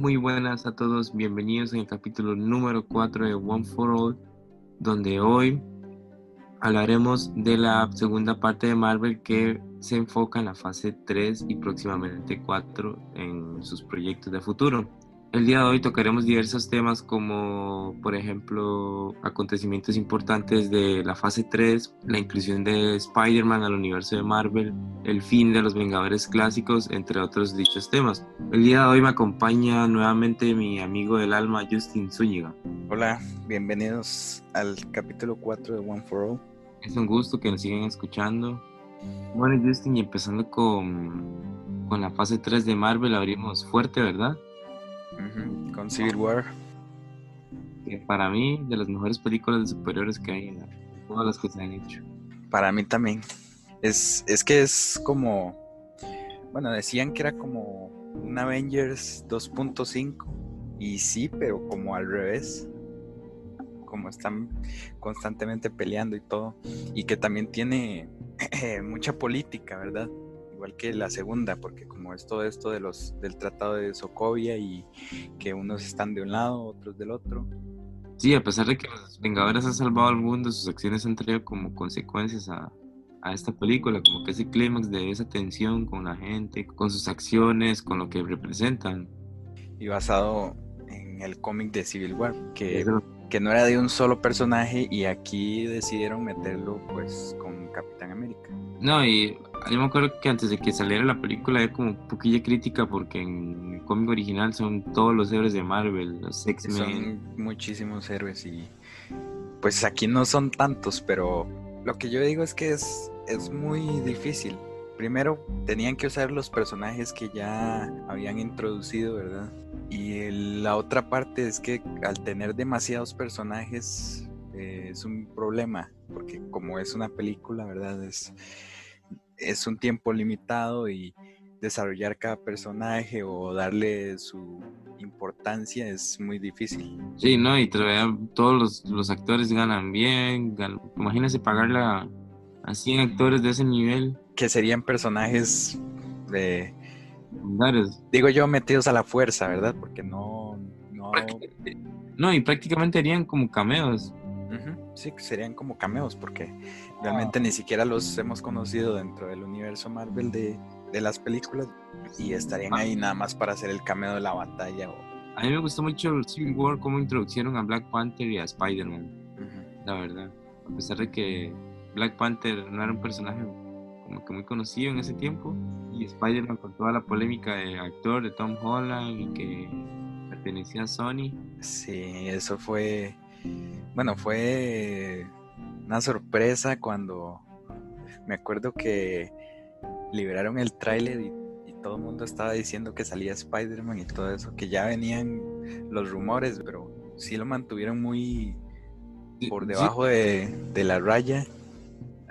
Muy buenas a todos, bienvenidos en el capítulo número 4 de One for All, donde hoy hablaremos de la segunda parte de Marvel que se enfoca en la fase 3 y próximamente 4 en sus proyectos de futuro. El día de hoy tocaremos diversos temas como, por ejemplo, acontecimientos importantes de la fase 3, la inclusión de Spider-Man al universo de Marvel, el fin de los Vengadores clásicos, entre otros dichos temas. El día de hoy me acompaña nuevamente mi amigo del alma, Justin Zúñiga. Hola, bienvenidos al capítulo 4 de One for All. Es un gusto que nos sigan escuchando. Bueno, Justin, y empezando con, con la fase 3 de Marvel, abrimos fuerte, ¿verdad? Con Civil War. Que para mí, de las mejores películas de superiores que hay en todas las que se han hecho. Para mí también. Es, es que es como. Bueno, decían que era como un Avengers 2.5. Y sí, pero como al revés. Como están constantemente peleando y todo. Y que también tiene mucha política, ¿verdad? Igual que la segunda, porque como es todo esto de los del Tratado de Sokovia y que unos están de un lado, otros del otro. Sí, a pesar de que los Vengadores han salvado al mundo, sus acciones han traído como consecuencias a, a esta película, como que ese clímax de esa tensión con la gente, con sus acciones, con lo que representan. Y basado en el cómic de Civil War, que, que no era de un solo personaje y aquí decidieron meterlo pues con Capitán América. No, y yo me acuerdo que antes de que saliera la película había como poquilla crítica porque en el cómic original son todos los héroes de Marvel, los X-Men. Son muchísimos héroes y pues aquí no son tantos, pero lo que yo digo es que es, es muy difícil. Primero tenían que usar los personajes que ya habían introducido, ¿verdad? Y la otra parte es que al tener demasiados personajes eh, es un problema, porque como es una película, ¿verdad? Es, es un tiempo limitado y desarrollar cada personaje o darle su importancia es muy difícil. Sí, ¿no? Y todos los, actores ganan bien. imagínese pagarle a, 100 actores de ese nivel. Que serían personajes de... Digo yo, metidos a la fuerza, ¿verdad? Porque no... No, no y prácticamente harían como cameos. Sí, serían como cameos, porque realmente ni siquiera los hemos conocido dentro del universo Marvel de, las películas y estarían ahí nada más para hacer el cameo de la batalla. A mí me gustó mucho Civil War, cómo introducieron a Black Panther y a Spider-Man, la verdad. A pesar de que Black Panther no era un personaje como que muy conocido en ese tiempo, y Spider-Man con toda la polémica de actor de Tom Holland y que pertenecía a Sony. Sí, eso fue bueno, fue una sorpresa cuando me acuerdo que liberaron el tráiler y, todo el mundo estaba diciendo que salía Spider-Man y todo eso, que ya venían los rumores, pero sí lo mantuvieron muy por debajo de, la raya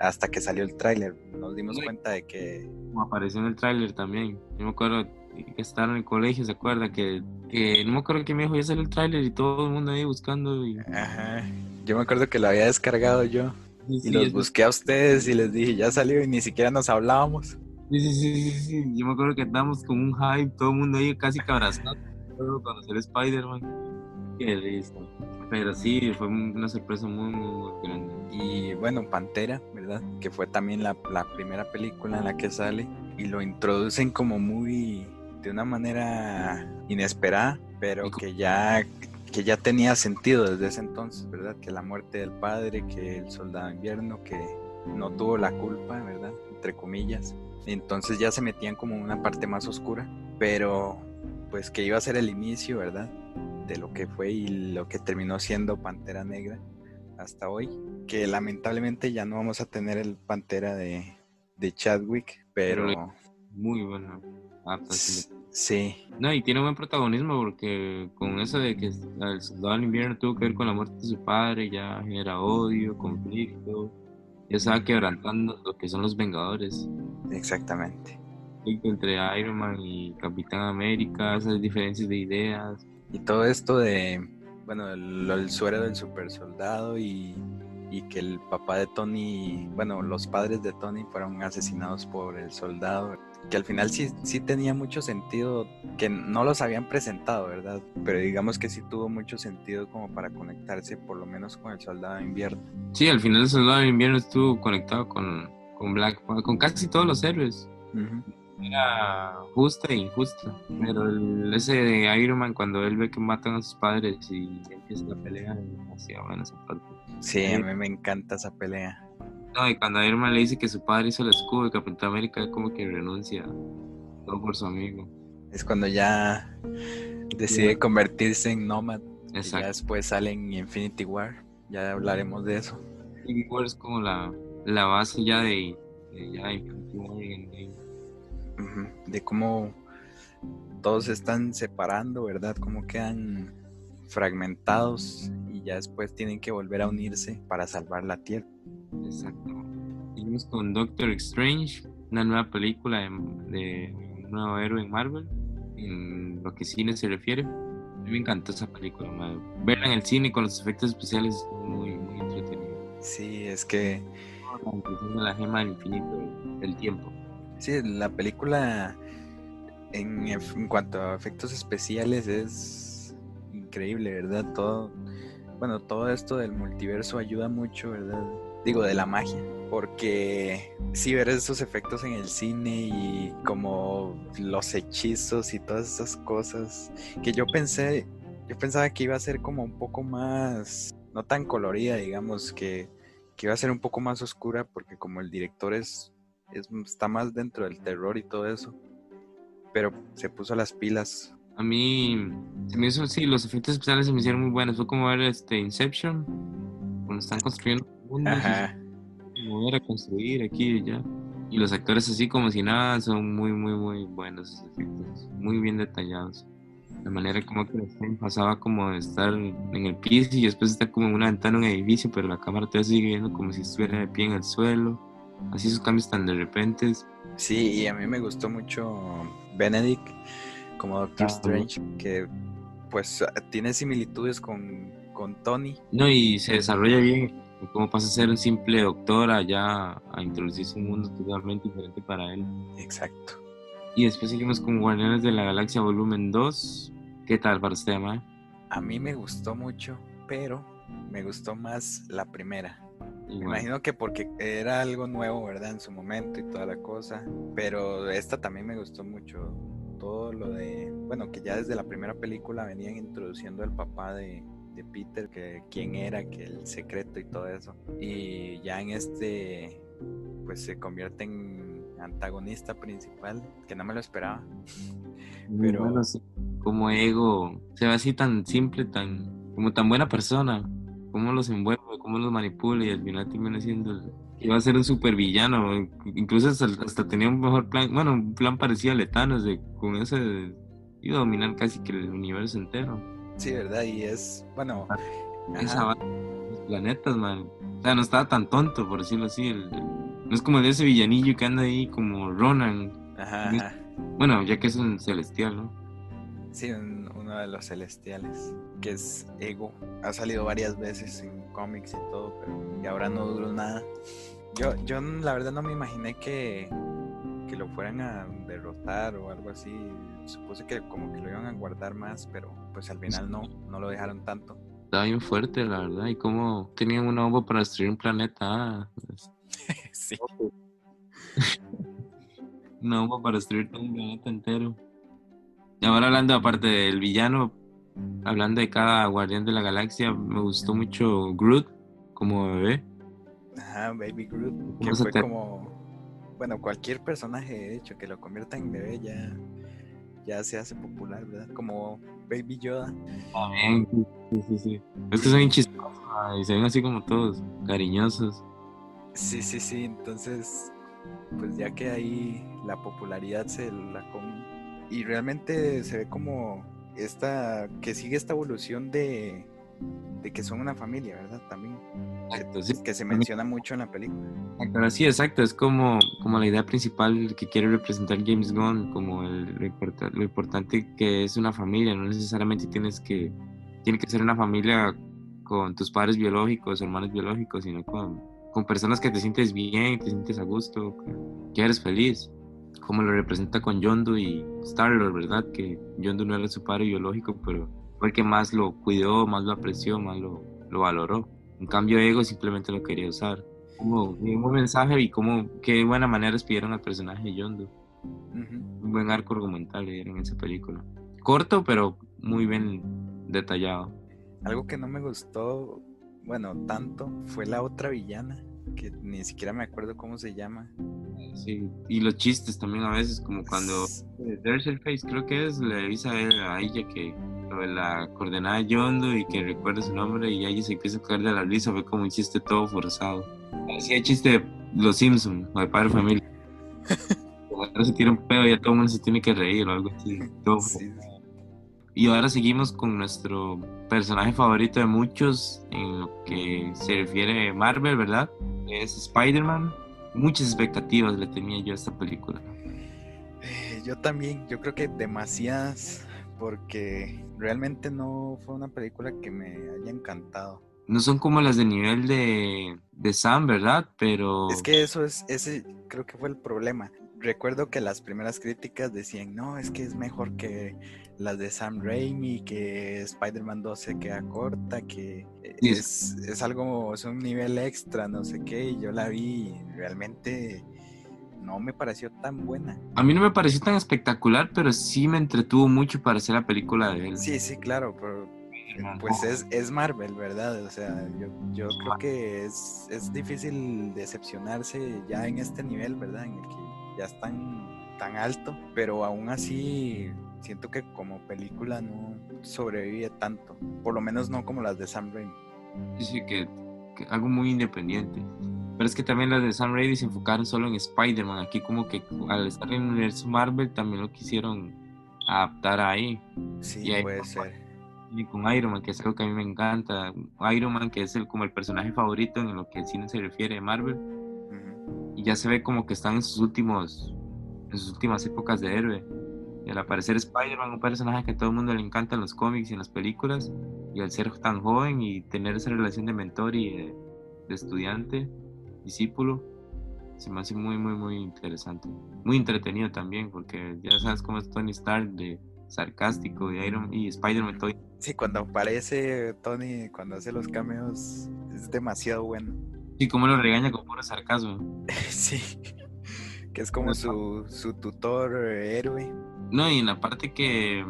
hasta que salió el tráiler. Nos dimos cuenta de que... Como apareció en el tráiler también. Yo me acuerdo que estaban en el colegio, ¿se acuerda? Que, que no me acuerdo que me dijo, ya salió el tráiler y todo el mundo ahí buscando. Y... Ajá. Yo me acuerdo que lo había descargado yo. y los busqué a ustedes y les dije, ya salió y ni siquiera nos hablábamos. Sí, sí, sí, sí, Yo me acuerdo que estábamos con un hype, todo el mundo ahí casi que abrazado conocer Spider-Man. Qué listo. Pero sí, fue una sorpresa muy, muy, grande. Y bueno, Pantera, ¿verdad? Que fue también la, la primera película en la que sale. Y lo introducen como muy de una manera inesperada, pero que ya, que ya tenía sentido desde ese entonces, ¿verdad? Que la muerte del padre, que el soldado invierno, que no tuvo la culpa, ¿verdad? Entre comillas. Entonces ya se metían como en una parte más oscura, pero pues que iba a ser el inicio, ¿verdad? De lo que fue y lo que terminó siendo Pantera Negra hasta hoy. Que lamentablemente ya no vamos a tener el Pantera de, de Chadwick, pero... Muy bueno. Ah, sí. No, y tiene buen protagonismo porque con eso de que el soldado del invierno tuvo que ver con la muerte de su padre, ya genera odio, conflicto, ya estaba quebrantando lo que son los Vengadores. Exactamente. Entre Iron Man y Capitán América, esas diferencias de ideas. Y todo esto de, bueno, el, el suero del super soldado y y que el papá de Tony, bueno, los padres de Tony fueron asesinados por el soldado. que al final sí, sí tenía mucho sentido, que no los habían presentado, ¿verdad? Pero digamos que sí tuvo mucho sentido como para conectarse por lo menos con el Soldado de Invierno. Sí, al final el Soldado de Invierno estuvo conectado con, con Black, con casi todos los héroes. Era justa e injusta, pero el, ese de Iron Man cuando él ve que matan a sus padres y empieza la pelea, demasiado buena esa parte. Sí, a mí me encanta esa pelea. No, y cuando Iron Man le dice que su padre hizo el escudo de Capitán América, como que renuncia todo por su amigo. Es cuando ya decide convertirse en Nomad. Exacto. Y ya después sale en Infinity War. Ya hablaremos de eso. Infinity War es como la, la base ya de, ya Infinity War de cómo todos se están separando, ¿verdad? Cómo quedan fragmentados y ya después tienen que volver a unirse para salvar la Tierra. Exacto. Seguimos con Doctor Strange, una nueva película de, un nuevo héroe en Marvel, en lo que cine se refiere. A mí me encantó esa película, verla en el cine con los efectos especiales es muy, muy entretenido. Sí, es que... La, la gema del infinito, el tiempo. Sí, la película en, cuanto a efectos especiales es increíble, ¿verdad? Todo, bueno, todo esto del multiverso ayuda mucho, ¿verdad? Digo, de la magia, porque sí ver esos efectos en el cine y como los hechizos y todas esas cosas que yo pensé, yo pensaba que iba a ser como un poco más, no tan colorida, digamos, que, que iba a ser un poco más oscura, porque como el director es está más dentro del terror y todo eso. Pero se puso las pilas. A mí se me hizo, sí, los efectos especiales se me hicieron muy buenos. Fue como ver este Inception, cuando están construyendo mundos. Mover a construir aquí y allá. Y los actores así como si nada son muy, muy, muy buenos esos efectos. Muy bien detallados. De manera como que pasaba como de estar en el piso y después está como en una ventana en un edificio, pero la cámara te sigue viendo como si estuviera de pie en el suelo así esos cambios tan de repente. Sí, y a mí me gustó mucho Benedict como Doctor Strange, que pues tiene similitudes con, con Tony. No, y se desarrolla bien, cómo pasa a ser un simple doctor allá a introducirse un mundo totalmente diferente para él. Exacto. Y después seguimos con Guardianes de la Galaxia Volumen 2. ¿Qué tal para usted, Ma? A mí me gustó mucho, pero me gustó más la primera. Me imagino que porque era algo nuevo, ¿verdad? En su momento y toda la cosa. Pero esta también me gustó mucho. Todo lo de, bueno, que ya desde la primera película venían introduciendo al papá de, de Peter, que quién era, que el secreto y todo eso. Y ya en este, pues se convierte en antagonista principal, que no me lo esperaba. Pero bueno, como ego, se ve así tan simple, tan como tan buena persona cómo los envuelve, cómo los manipula y al final termina siendo iba a ser un super villano, incluso hasta, tenía un mejor plan, bueno, un plan parecido a Letanos, de con ese iba a dominar casi que el universo entero. Sí, verdad, y es, bueno, esa los planetas, man. O sea, no estaba tan tonto, por decirlo así. no es como de ese villanillo que anda ahí como Ronan. Ajá, Bueno, ya que es un celestial, ¿no? Sí, uno de los celestiales, que es Ego. Ha salido varias veces en cómics y todo, pero y ahora no duró nada. Yo, yo la verdad no me imaginé que, que lo fueran a derrotar o algo así. Supuse que como que lo iban a guardar más, pero pues al final no, no lo dejaron tanto. Estaba bien fuerte, la verdad. Y como tenían una bomba para destruir un planeta. Ah, pues. sí. una bomba para destruir todo un planeta entero. Y ahora hablando aparte del villano, hablando de cada guardián de la galaxia, me gustó mucho Groot como bebé. Ajá, Baby Groot, que fue como, bueno, cualquier personaje de hecho que lo convierta en bebé ya, ya se hace popular, ¿verdad? Como Baby Yoda. También, sí, sí, sí. Es que son chistosos y se ven así como todos cariñosos. Sí, sí, sí, entonces, pues ya que ahí la popularidad se la come y realmente se ve como esta, que sigue esta evolución de, de que son una familia, ¿verdad? También. Exacto, sí. Que se menciona mucho en la película. Pero sí, exacto, es como, como la idea principal que quiere representar James Gunn, como el, lo, importante que es una familia, no necesariamente tienes que, tiene que ser una familia con tus padres biológicos, hermanos biológicos, sino con, con personas que te sientes bien, te sientes a gusto, que eres feliz. Cómo lo representa con Yondu y Star-Lord, ¿verdad? Que Yondu no era su padre biológico, pero fue el que más lo cuidó, más lo apreció, más lo, lo valoró. En cambio, Ego simplemente lo quería usar. Como un mensaje y como qué buena manera despidieron al personaje de Yondu. Un buen arco argumental en esa película. Corto, pero muy bien detallado. Algo que no me gustó, bueno, tanto, fue la otra villana, que ni siquiera me acuerdo cómo se llama. Sí, y los chistes también a veces, como cuando There's el Face, creo que es, le avisa a ella que lo de la coordenada de Yondo y que recuerde su nombre y ella se empieza a caer de la risa, fue como un chiste todo forzado. Así hay chiste de Los Simpsons o de Padre Familia. Ahora se tira un pedo y ya todo el mundo se tiene que reír o algo así. Y ahora seguimos con nuestro personaje favorito de muchos en lo que se refiere a Marvel, ¿verdad? Es Spider-Man muchas expectativas le tenía yo a esta película. Eh, yo también, yo creo que demasiadas, porque realmente no fue una película que me haya encantado. No son como las de nivel de, de Sam, ¿verdad? Pero... Es que eso es, ese creo que fue el problema. Recuerdo que las primeras críticas decían, no, es que es mejor que las de Sam Raimi, que Spider-Man 2 se queda corta, que es, es, algo, es un nivel extra, no sé qué, y yo la vi realmente no me pareció tan buena. A mí no me pareció tan espectacular, pero sí me entretuvo mucho para hacer la película de él. Sí, sí, claro, pero pues es, es Marvel, ¿verdad? O sea, yo, yo creo que es, es difícil decepcionarse ya en este nivel, ¿verdad? En el que ya están tan alto, pero aún así siento que como película no sobrevive tanto, por lo menos no como las de Sam Raimi. Sí, que, algo muy independiente. Pero es que también las de Sam Raimi se enfocaron solo en Spider-Man. Aquí como que al estar en el universo Marvel también lo quisieron adaptar ahí. Sí, puede ser. Y con Iron Man, que es algo que a mí me encanta. Iron Man, que es el, como el personaje favorito en lo que el cine se refiere de Marvel. Y ya se ve como que están en sus últimos en sus últimas épocas de héroe. Y al aparecer Spider-Man, un personaje que a todo el mundo le encanta en los cómics y en las películas, y al ser tan joven y tener esa relación de mentor y de, estudiante, discípulo, se me hace muy, muy, muy interesante. Muy entretenido también, porque ya sabes cómo es Tony Stark de sarcástico y Iron y Spider-Man Sí, cuando aparece Tony, cuando hace los cameos, es demasiado bueno. Sí, como lo regaña con puro sarcasmo. sí que es como su, su tutor eh, héroe. No, y en la parte que,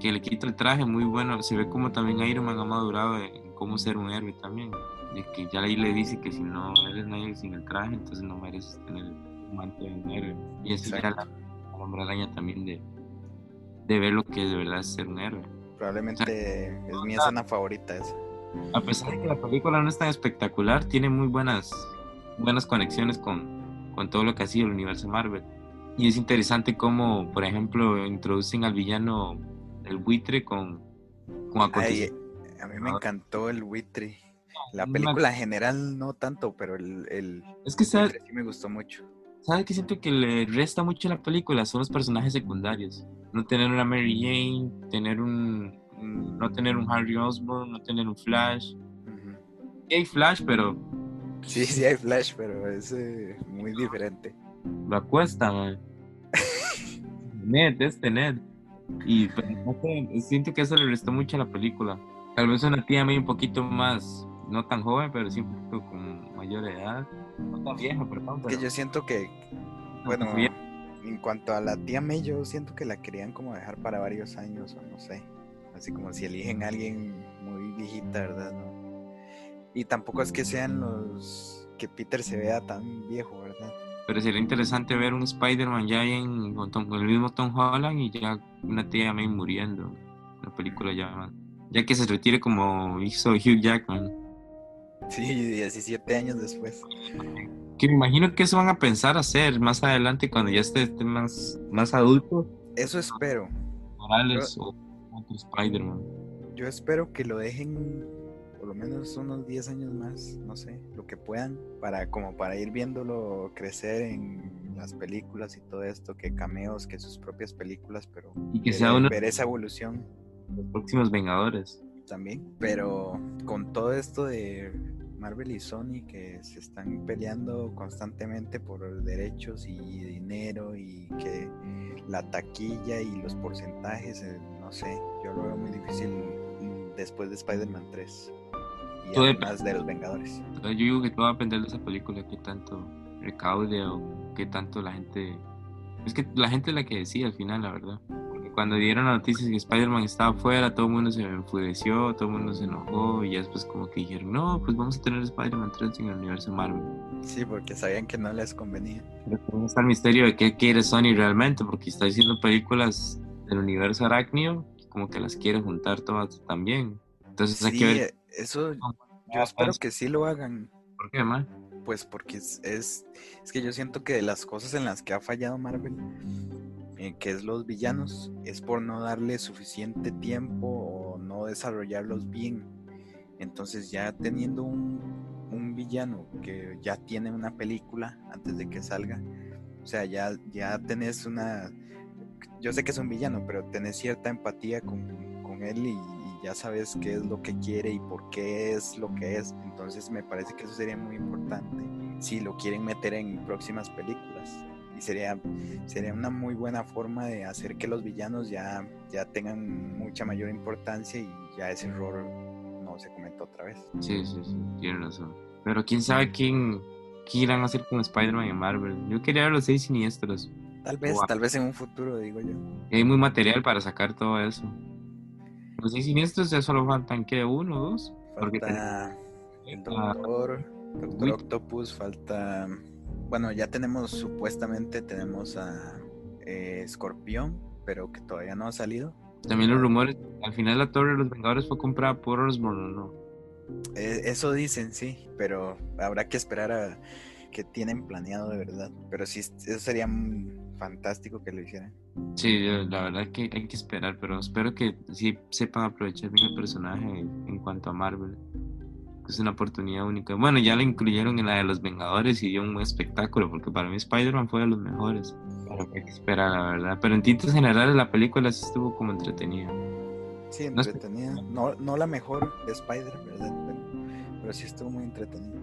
que, le quita el traje, muy bueno, se ve como también Iron Man ha madurado en cómo ser un héroe también. De que ya ahí le dice que si no eres nadie sin el traje, entonces no mereces tener un manto de un héroe. Y es la, la hombre araña también de, de ver lo que de verdad es ser un héroe. Probablemente es mi escena favorita esa. A pesar de que la película no es tan espectacular, tiene muy buenas, buenas conexiones con, con todo lo que ha sido el universo Marvel. Y es interesante cómo, por ejemplo, introducen al villano el buitre con, con a mí me encantó el buitre. La película general no tanto, pero el, el es que sí me gustó mucho. ¿Sabes qué siento que le resta mucho a la película? Son los personajes secundarios. No tener una Mary Jane, tener un, no tener un Harry Osborn, no tener un Flash. hay Flash, pero Sí, sí hay Flash, pero es eh, muy diferente. La cuesta, man. Ned, este Ned. Y pues, siento que eso le restó mucho a la película. Tal vez una tía May un poquito más, no tan joven, pero sí un poquito con mayor edad. No tan vieja, perdón. Que yo siento que, bueno, en cuanto a la tía May, yo siento que la querían como dejar para varios años, o no sé. Así como si eligen a alguien muy viejita, ¿verdad? ¿No? Y tampoco es que sean los que Peter se vea tan viejo, ¿verdad? Pero sería interesante ver un Spider-Man ya en, con, el mismo Tom Holland y ya una tía May muriendo. La película ya, ya que se retire como hizo Hugh Jackman. Sí, 17 años después. Que me imagino que eso van a pensar hacer más adelante cuando ya esté, más, más adulto. Eso espero. Morales o otro Spider-Man. Yo espero que lo dejen por lo menos unos 10 años más, no sé, lo que puedan, para como para ir viéndolo crecer en las películas y todo esto, que cameos, que sus propias películas, pero y que sea una... ver esa evolución. Los próximos Vengadores. También, pero con todo esto de Marvel y Sony que se están peleando constantemente por derechos y dinero y que la taquilla y los porcentajes, eh, no sé, yo lo veo muy difícil después de Spider-Man 3 y además de los Vengadores. Yo digo que todo va a depender de esa película, que tanto recaude o que tanto la gente... Es que la gente es la que decide al final, la verdad cuando dieron la noticia que Spider-Man estaba fuera, todo el mundo se enfureció, todo el mundo se enojó y ya después como que dijeron, no, pues vamos a tener Spider-Man 3 en el universo Marvel. Sí, porque sabían que no les convenía. Pero está el misterio de qué quiere Sony realmente, porque está haciendo películas del universo arácnido, como que las quiere juntar todas también. Entonces hay que ver... Eso yo espero que sí lo hagan. ¿Por qué, mal? Pues porque es, es, es que yo siento que de las cosas en las que ha fallado Marvel eh, que es los villanos, es por no darle suficiente tiempo o no desarrollarlos bien. Entonces ya teniendo un, un villano que ya tiene una película antes de que salga, o sea, ya, ya tenés una... Yo sé que es un villano, pero tenés cierta empatía con, con él y ya sabes qué es lo que quiere y por qué es lo que es. Entonces me parece que eso sería muy importante si lo quieren meter en próximas películas y sería, sería una muy buena forma de hacer que los villanos ya, ya tengan mucha mayor importancia y ya ese error no se cometa otra vez. Sí, sí, sí, tiene razón. Pero quién sabe quién, quién irán a hacer con Spider-Man en Marvel. Yo quería ver los seis siniestros. Tal vez, tal vez en un futuro, digo yo. hay muy material para sacar todo eso. Los seis siniestros ya solo faltan, ¿qué? ¿Uno o dos? Falta el Doctor, Doctor Octopus, falta bueno, ya tenemos supuestamente tenemos a eh, Escorpión, pero que todavía no ha salido. También los rumores, al final la Torre de los Vengadores fue comprada por Osborn, ¿no? Eh, eso dicen, sí, pero habrá que esperar a que tienen planeado de verdad. Pero sí, eso sería fantástico que lo hicieran. Sí, la verdad que hay que esperar, pero espero que sí sepan aprovechar bien el personaje en cuanto a Marvel es una oportunidad única. Bueno, ya la incluyeron en la de los Vengadores y dio un espectáculo, porque para mí Spider-Man fue de los mejores. Pero hay que esperar, la verdad. Pero en tintes generales la película sí estuvo como entretenida. Sí, entretenida. No, no la mejor de Spider, ¿verdad? Pero, sí estuvo muy entretenida.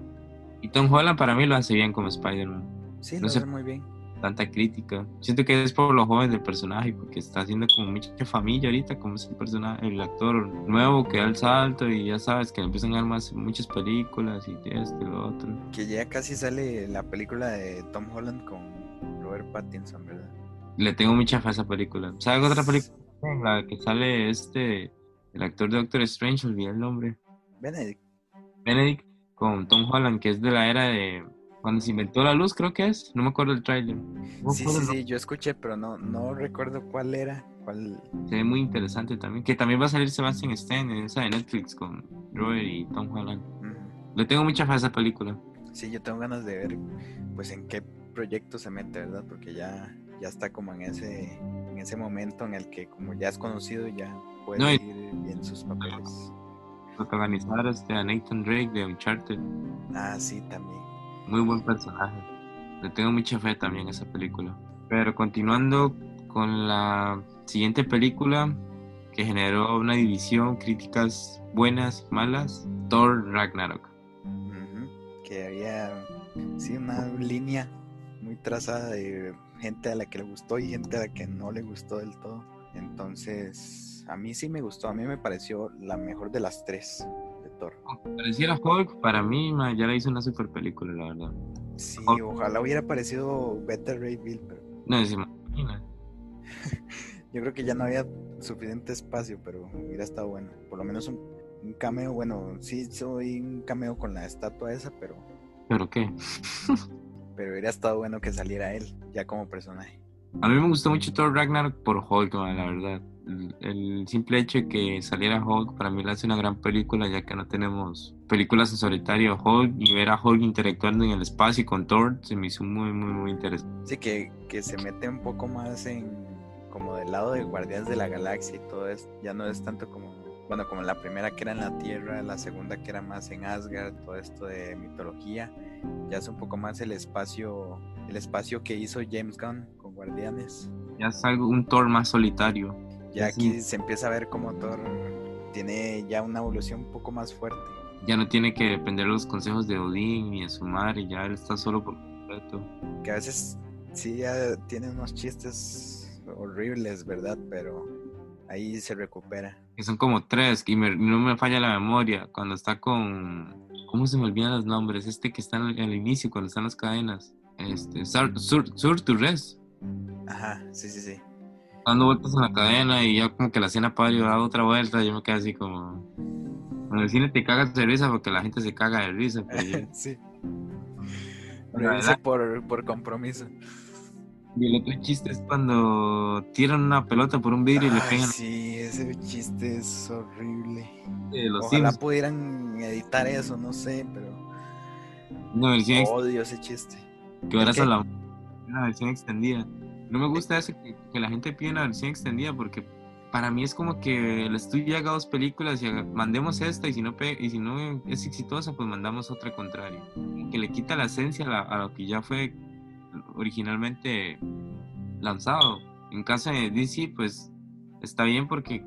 Y Tom Holland para mí lo hace bien como Spider-Man. Sí, lo hace muy bien tanta crítica. Siento que es por los jóvenes del personaje, porque está haciendo como mucha familia ahorita, como es el personaje, el actor nuevo que da el salto y ya sabes que empiezan a dar más, muchas películas y esto y lo otro. Que ya casi sale la película de Tom Holland con Robert Pattinson, ¿verdad? Le tengo mucha fe a esa película. ¿Sabes otra película? La que sale este, el actor de Doctor Strange, olvidé el nombre. Benedict. Benedict con Tom Holland, que es de la era de cuando se inventó la luz, creo que es. No me acuerdo el trailer. sí, sí, sí, yo escuché, pero no, no recuerdo cuál era. Cuál... Se ve muy interesante también. Que también va a salir Sebastian Stan en esa de Netflix con Robert y Tom Holland. Le tengo mucha fe a esa película. Sí, yo tengo ganas de ver pues en qué proyecto se mete, ¿verdad? Porque ya, ya está como en ese, en ese momento en el que como ya es conocido ya puede ir bien sus papeles. Protagonizar este, a Nathan Drake de Uncharted. Ah, sí, también. Muy buen personaje. Le tengo mucha fe también a esa película. Pero continuando con la siguiente película que generó una división, críticas buenas malas, Thor Ragnarok. Que había una línea muy trazada de gente a la que le gustó y gente a la que no le gustó del todo. Entonces, a mí sí me gustó, a mí me pareció la mejor de las tres. Pareciera Hulk, para mí ya la hizo una super película, la verdad. Sí, ojalá hubiera parecido Better Ray Bill, pero... No, se imagina. Yo creo que ya no había suficiente espacio, pero hubiera estado bueno. Por lo menos un, un cameo, bueno, sí soy un cameo con la estatua esa, pero... ¿Pero qué? pero hubiera estado bueno que saliera él, ya como personaje. A mí me gustó mucho Thor Ragnarok por Hulk, la verdad el, simple hecho de que saliera Hulk para mí le hace una gran película ya que no tenemos películas en solitario Hulk y ver a Hulk interactuando en el espacio con Thor se me hizo muy muy muy interesante. Sí, que, que se mete un poco más en como del lado de Guardianes de la Galaxia y todo esto, ya no es tanto como bueno, como la primera que era en la Tierra, la segunda que era más en Asgard, todo esto de mitología, ya es un poco más el espacio, el espacio que hizo James Gunn con Guardianes. Ya es algo, un Thor más solitario. Ya aquí se empieza a ver como Thor tiene ya una evolución un poco más fuerte. ya no tiene que depender de los consejos de Odín ni de su madre, y ya él está solo por completo. Que a veces sí ya tiene unos chistes horribles, ¿verdad? Pero ahí se recupera. Que son como tres, y no me falla la memoria, cuando está con... ¿Cómo se me olvidan los nombres? Este que está en el, inicio, cuando están las cadenas. Este, Sur, Sur, Tourés. Ajá, sí, sí, sí. Dando vueltas en la cadena y ya como que la cena para da otra vuelta, yo me quedo así como... En el cine te cagas de risa porque la gente se caga de risa. sí. Risa por, por compromiso. Y el otro chiste es cuando tiran una pelota por un vidrio y le pegan. Sí, ese chiste es horrible. Ojalá pudieran editar eso, no sé, pero. Una versión Odio ese chiste. Que ahora es la una versión extendida. No me gusta eso que, la gente pide una versión extendida porque para mí es como que el estudio haga dos películas y mandemos esta y si no y si no es exitosa pues mandamos otra contraria. Que le quita la esencia a lo que ya fue originalmente lanzado. En caso de DC, pues está bien porque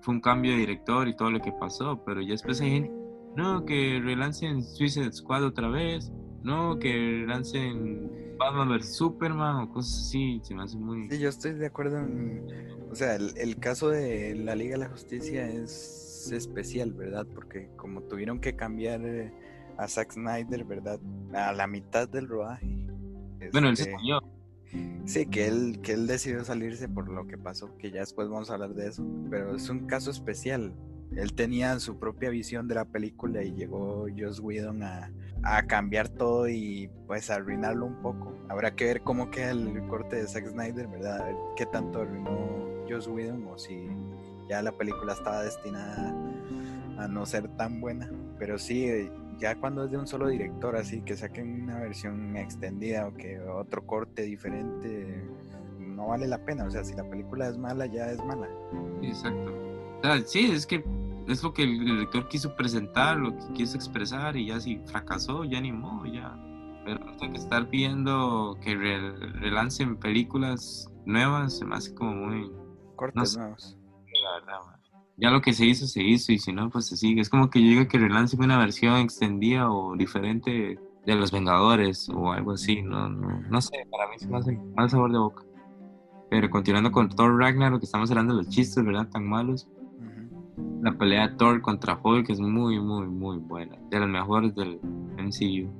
fue un cambio de director y todo lo que pasó, pero ya después hay gente, no, que relancen Suicide Squad otra vez, no, que relancen Batman vs Superman o cosas así, se me hace muy... Sí, yo estoy de acuerdo en... O sea, el, el caso de la Liga de la Justicia es especial, ¿verdad? Porque como tuvieron que cambiar eh, a Zack Snyder, ¿verdad? A la mitad del rodaje bueno, él se este, salió. Sí, que él, que él decidió salirse por lo que pasó, que ya después vamos a hablar de eso, pero es un caso especial. Él tenía su propia visión de la película y llegó Joss Whedon a, a cambiar todo y pues arruinarlo un poco. Habrá que ver cómo queda el corte de Zack Snyder, ¿verdad? A ver qué tanto arruinó Joss Whedon o si ya la película estaba destinada a no ser tan buena. Pero sí, ya cuando es de un solo director, así que saquen una versión extendida o que otro corte diferente, no vale la pena. O sea, si la película es mala, ya es mala. Exacto. sí, es que es lo que el director quiso presentar, lo que quiso expresar, y ya si fracasó, ya ni modo, ya. Pero hay que estar viendo que relancen películas nuevas, se me hace como muy. Cortes nuevos. La verdad, ya lo que se hizo, se hizo, y si no, pues se sigue. Es como que yo diga que relance una versión extendida o diferente de Los Vengadores o algo así, no, no, sé, para mí se me hace mal sabor de boca. Pero continuando con Thor Ragnarok, que estamos hablando de los chistes, ¿verdad? Tan malos. La pelea Thor contra Hulk es muy, muy, muy buena. De las mejores del MCU.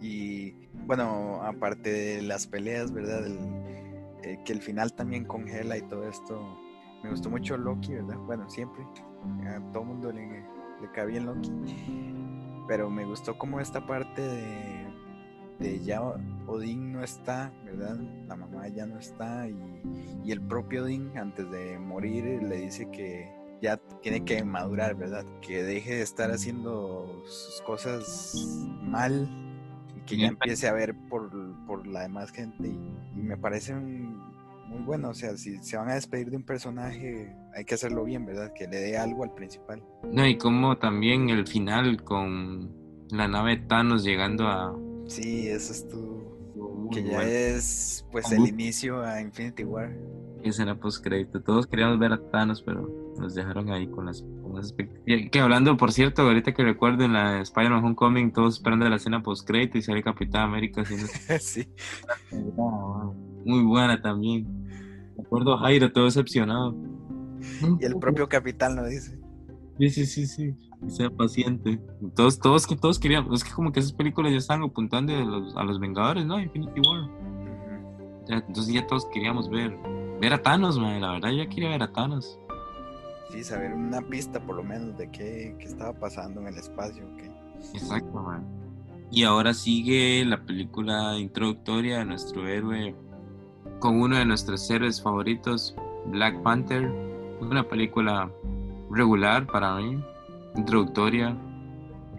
Y bueno, aparte de las peleas, ¿verdad? Eh, que el final también congela y todo esto me gustó mucho Loki, ¿verdad? Bueno, siempre. A todo mundo le, le cae bien Loki. Pero me gustó como esta parte de, de ya Odín no está, ¿verdad? La mamá ya no está y, y el propio Odín antes de morir le dice que ya tiene que madurar, ¿verdad? Que deje de estar haciendo sus cosas mal y que ya empiece a ver por, por la demás gente. Y, y me parece un, muy bueno. O sea, si se van a despedir de un personaje, hay que hacerlo bien, ¿verdad? Que le dé algo al principal. No, y como también el final con la nave Thanos llegando a. Sí, eso es tu. que ya es pues el inicio a Infinity War. Esa era post crédito. Todos queríamos ver a Thanos, pero nos dejaron ahí con las, expectativas. Que hablando, por cierto, ahorita que recuerdo en la Spider-Man Homecoming, todos esperando la escena post crédito y sale Capitán América haciendo. sí. Muy buena también. Recuerdo a Jairo todo decepcionado. Y el propio capitán lo dice. Sí, sí, sí, sí. Sea paciente. Todos, todos, que todos queríamos. Es que como que esas películas ya están apuntando a los, a los Vengadores, ¿no? Infinity War. entonces ya todos queríamos ver. Ver a Thanos, man. La verdad, ya quería ver a Thanos. Sí, saber una pista por lo menos de qué, qué estaba pasando en el espacio. ¿qué? Exacto, man. Y ahora sigue la película introductoria de nuestro héroe con uno de nuestros héroes favoritos, Black Panther. Una película regular para mí, introductoria,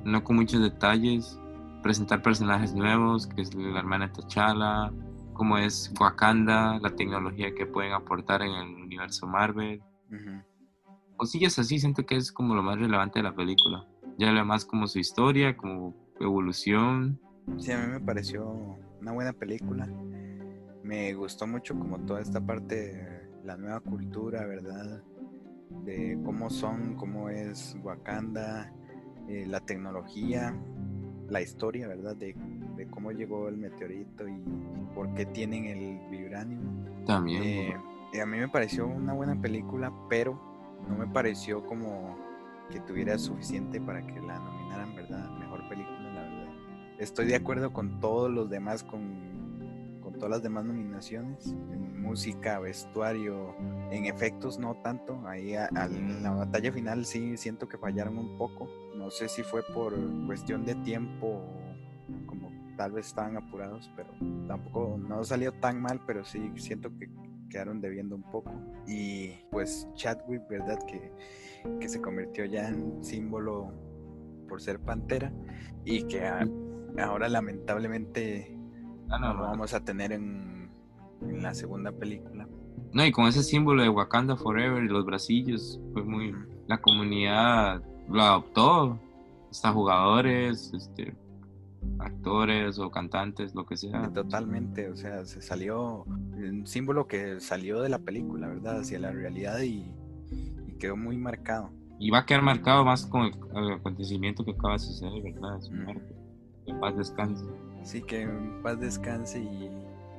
no con muchos detalles, presentar personajes nuevos, que es la hermana T'Challa, cómo es Wakanda, la tecnología que pueden aportar en el universo Marvel. Si es así, siento que es como lo más relevante de la película. Ya lo más como su historia, como evolución. Sí, a mí me pareció una buena película me gustó mucho como toda esta parte, la nueva cultura, ¿verdad? De cómo son, cómo es Wakanda, eh, la tecnología, la historia, ¿verdad? De, cómo llegó el meteorito y, por qué tienen el vibranium. También. Eh, a mí me pareció una buena película, pero no me pareció como que tuviera suficiente para que la nominaran, ¿verdad? Mejor película, la verdad. Estoy de acuerdo con todos los demás, con todas las demás nominaciones, en música, vestuario, en efectos no tanto, ahí en la batalla final sí siento que fallaron un poco, no sé si fue por cuestión de tiempo, como tal vez estaban apurados, pero tampoco no salió tan mal, pero sí siento que quedaron debiendo un poco. Y pues Chadwick, ¿verdad? Que, que se convirtió ya en símbolo por ser pantera y que ahora lamentablemente Ah, no, lo vamos a tener en, la segunda película. No, y con ese símbolo de Wakanda Forever y los bracillos, fue muy. La comunidad lo adoptó. Hasta jugadores, este, actores o cantantes, lo que sea. Totalmente, o sea, se salió. Un símbolo que salió de la película, ¿verdad? Hacia la realidad y, quedó muy marcado. Y va a quedar marcado más con el, acontecimiento que acaba de suceder, ¿verdad? Muerte. Que paz descanse. Sí, que en paz descanse y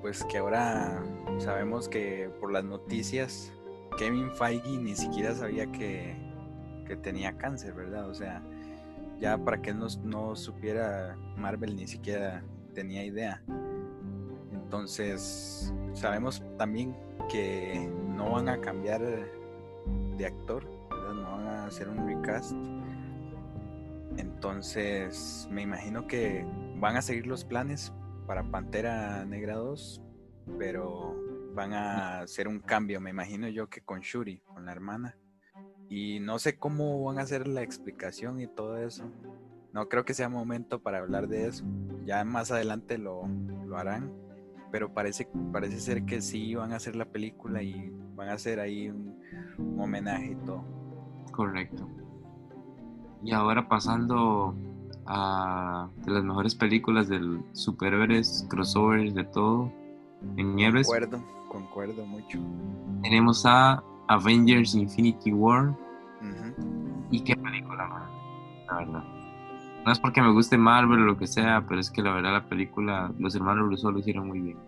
pues que ahora sabemos que por las noticias Kevin Feige ni siquiera sabía que, tenía cáncer, ¿verdad? O sea, ya para que él no, supiera Marvel ni siquiera tenía idea. Entonces, sabemos también que no van a cambiar de actor. No van a hacer un recast. Entonces, me imagino que van a seguir los planes para Pantera Negra 2, pero van a hacer un cambio, me imagino yo que con Shuri, con la hermana. Y no sé cómo van a hacer la explicación y todo eso. No creo que sea momento para hablar de eso. Ya más adelante lo, harán. Pero parece, parece ser que sí van a hacer la película y van a hacer ahí un homenaje y todo. Correcto. Y ahora pasando de las mejores películas del superhéroes, crossovers, de todo. En Nieves. Concuerdo, concuerdo mucho. Tenemos a Avengers Infinity War. Y qué película, la verdad. No es porque me guste Marvel o lo que sea, pero es que la verdad la película, los hermanos Russo lo hicieron muy bien.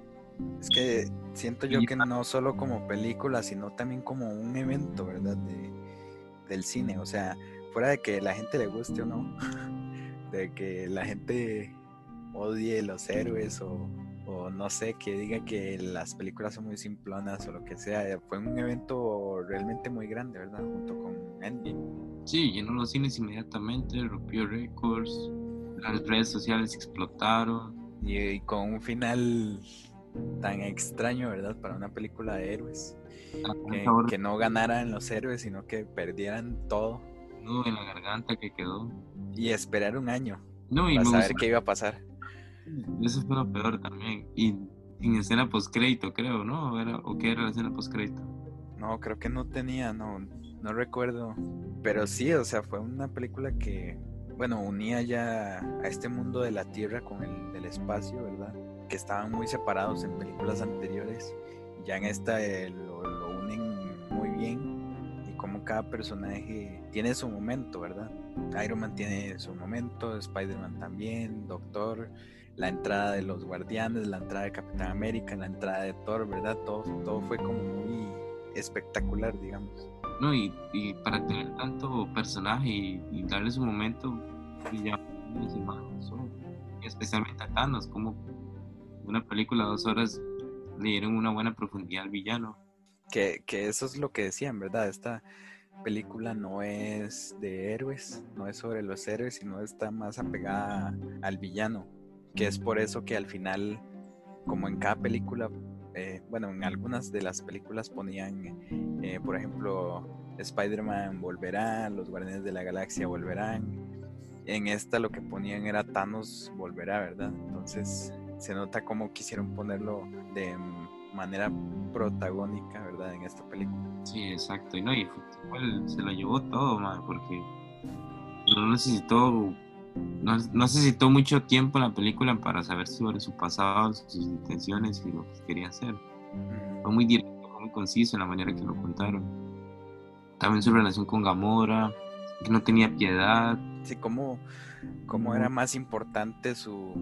Es que siento yo que no solo como película, sino también como un evento, ¿verdad? De, del cine. O sea, fuera de que la gente le guste o no, de que la gente odie los héroes o, no sé, que diga que las películas son muy simplonas o lo que sea. Fue un evento realmente muy grande, ¿verdad? Junto con Endgame. Sí, llenó los cines inmediatamente, rompió récords, las redes sociales explotaron. Y, con un final tan extraño, ¿verdad? Para una película de héroes. Ah, que, que no ganaran los héroes, sino que perdieran todo en la garganta que quedó. Y esperar un año no, y para saber qué iba a pasar. Eso fue lo peor también. Y sin escena postcrédito, creo, ¿no? ¿O qué era la escena postcrédito? No, creo que no tenía, no, no recuerdo. Pero sí, o sea, fue una película que, bueno, unía ya a este mundo de la Tierra con el del espacio, ¿verdad? Que estaban muy separados en películas anteriores. Ya en esta eh, lo unen muy bien como cada personaje tiene su momento, ¿verdad? Iron Man tiene su momento, Spider-Man también, Doctor, la entrada de los Guardianes, la entrada de Capitán América, la entrada de Thor, ¿verdad? Todo, todo fue como muy espectacular, digamos. No, y, para tener tanto personaje y, darle su momento, pues ya especialmente a Thanos, como una película de dos horas le dieron una buena profundidad al villano que, eso es lo que decían, ¿verdad? Esta película no es de héroes, no es sobre los héroes, sino está más apegada al villano, que es por eso que al final, como en cada película, eh, bueno, en algunas de las películas ponían, eh, por ejemplo, Spider-Man volverá, los Guardianes de la Galaxia volverán. En esta lo que ponían era Thanos volverá, ¿verdad? Entonces se nota cómo quisieron ponerlo de manera protagónica, ¿verdad? En esta película. Sí, exacto. Y no, y se lo llevó todo, man, porque no necesitó no, necesitó mucho tiempo en la película para saber sobre su pasado, sus intenciones y lo que quería hacer. Fue muy directo, muy conciso en la manera que lo contaron. También su relación con Gamora, que no tenía piedad. Sí, como, como era más importante su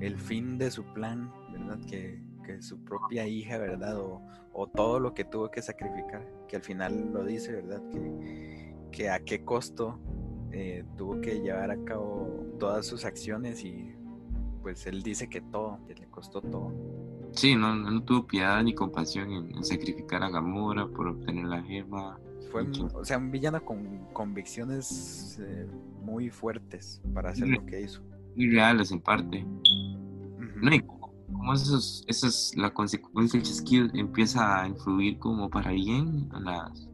el fin de su plan, ¿verdad? Que, que su propia hija, ¿verdad? O, o, todo lo que tuvo que sacrificar, que al final lo dice, ¿verdad? Que, que a qué costo eh, tuvo que llevar a cabo todas sus acciones y pues él dice que todo, que le costó todo. Sí, no, no tuvo piedad ni compasión en, sacrificar a Gamora por obtener la gema. Fue, o sea, un villano con convicciones eh, muy fuertes para hacer lo que hizo. Muy reales en parte. No, y como esos, es la consecuencia del chasquido empieza a influir como para bien a las...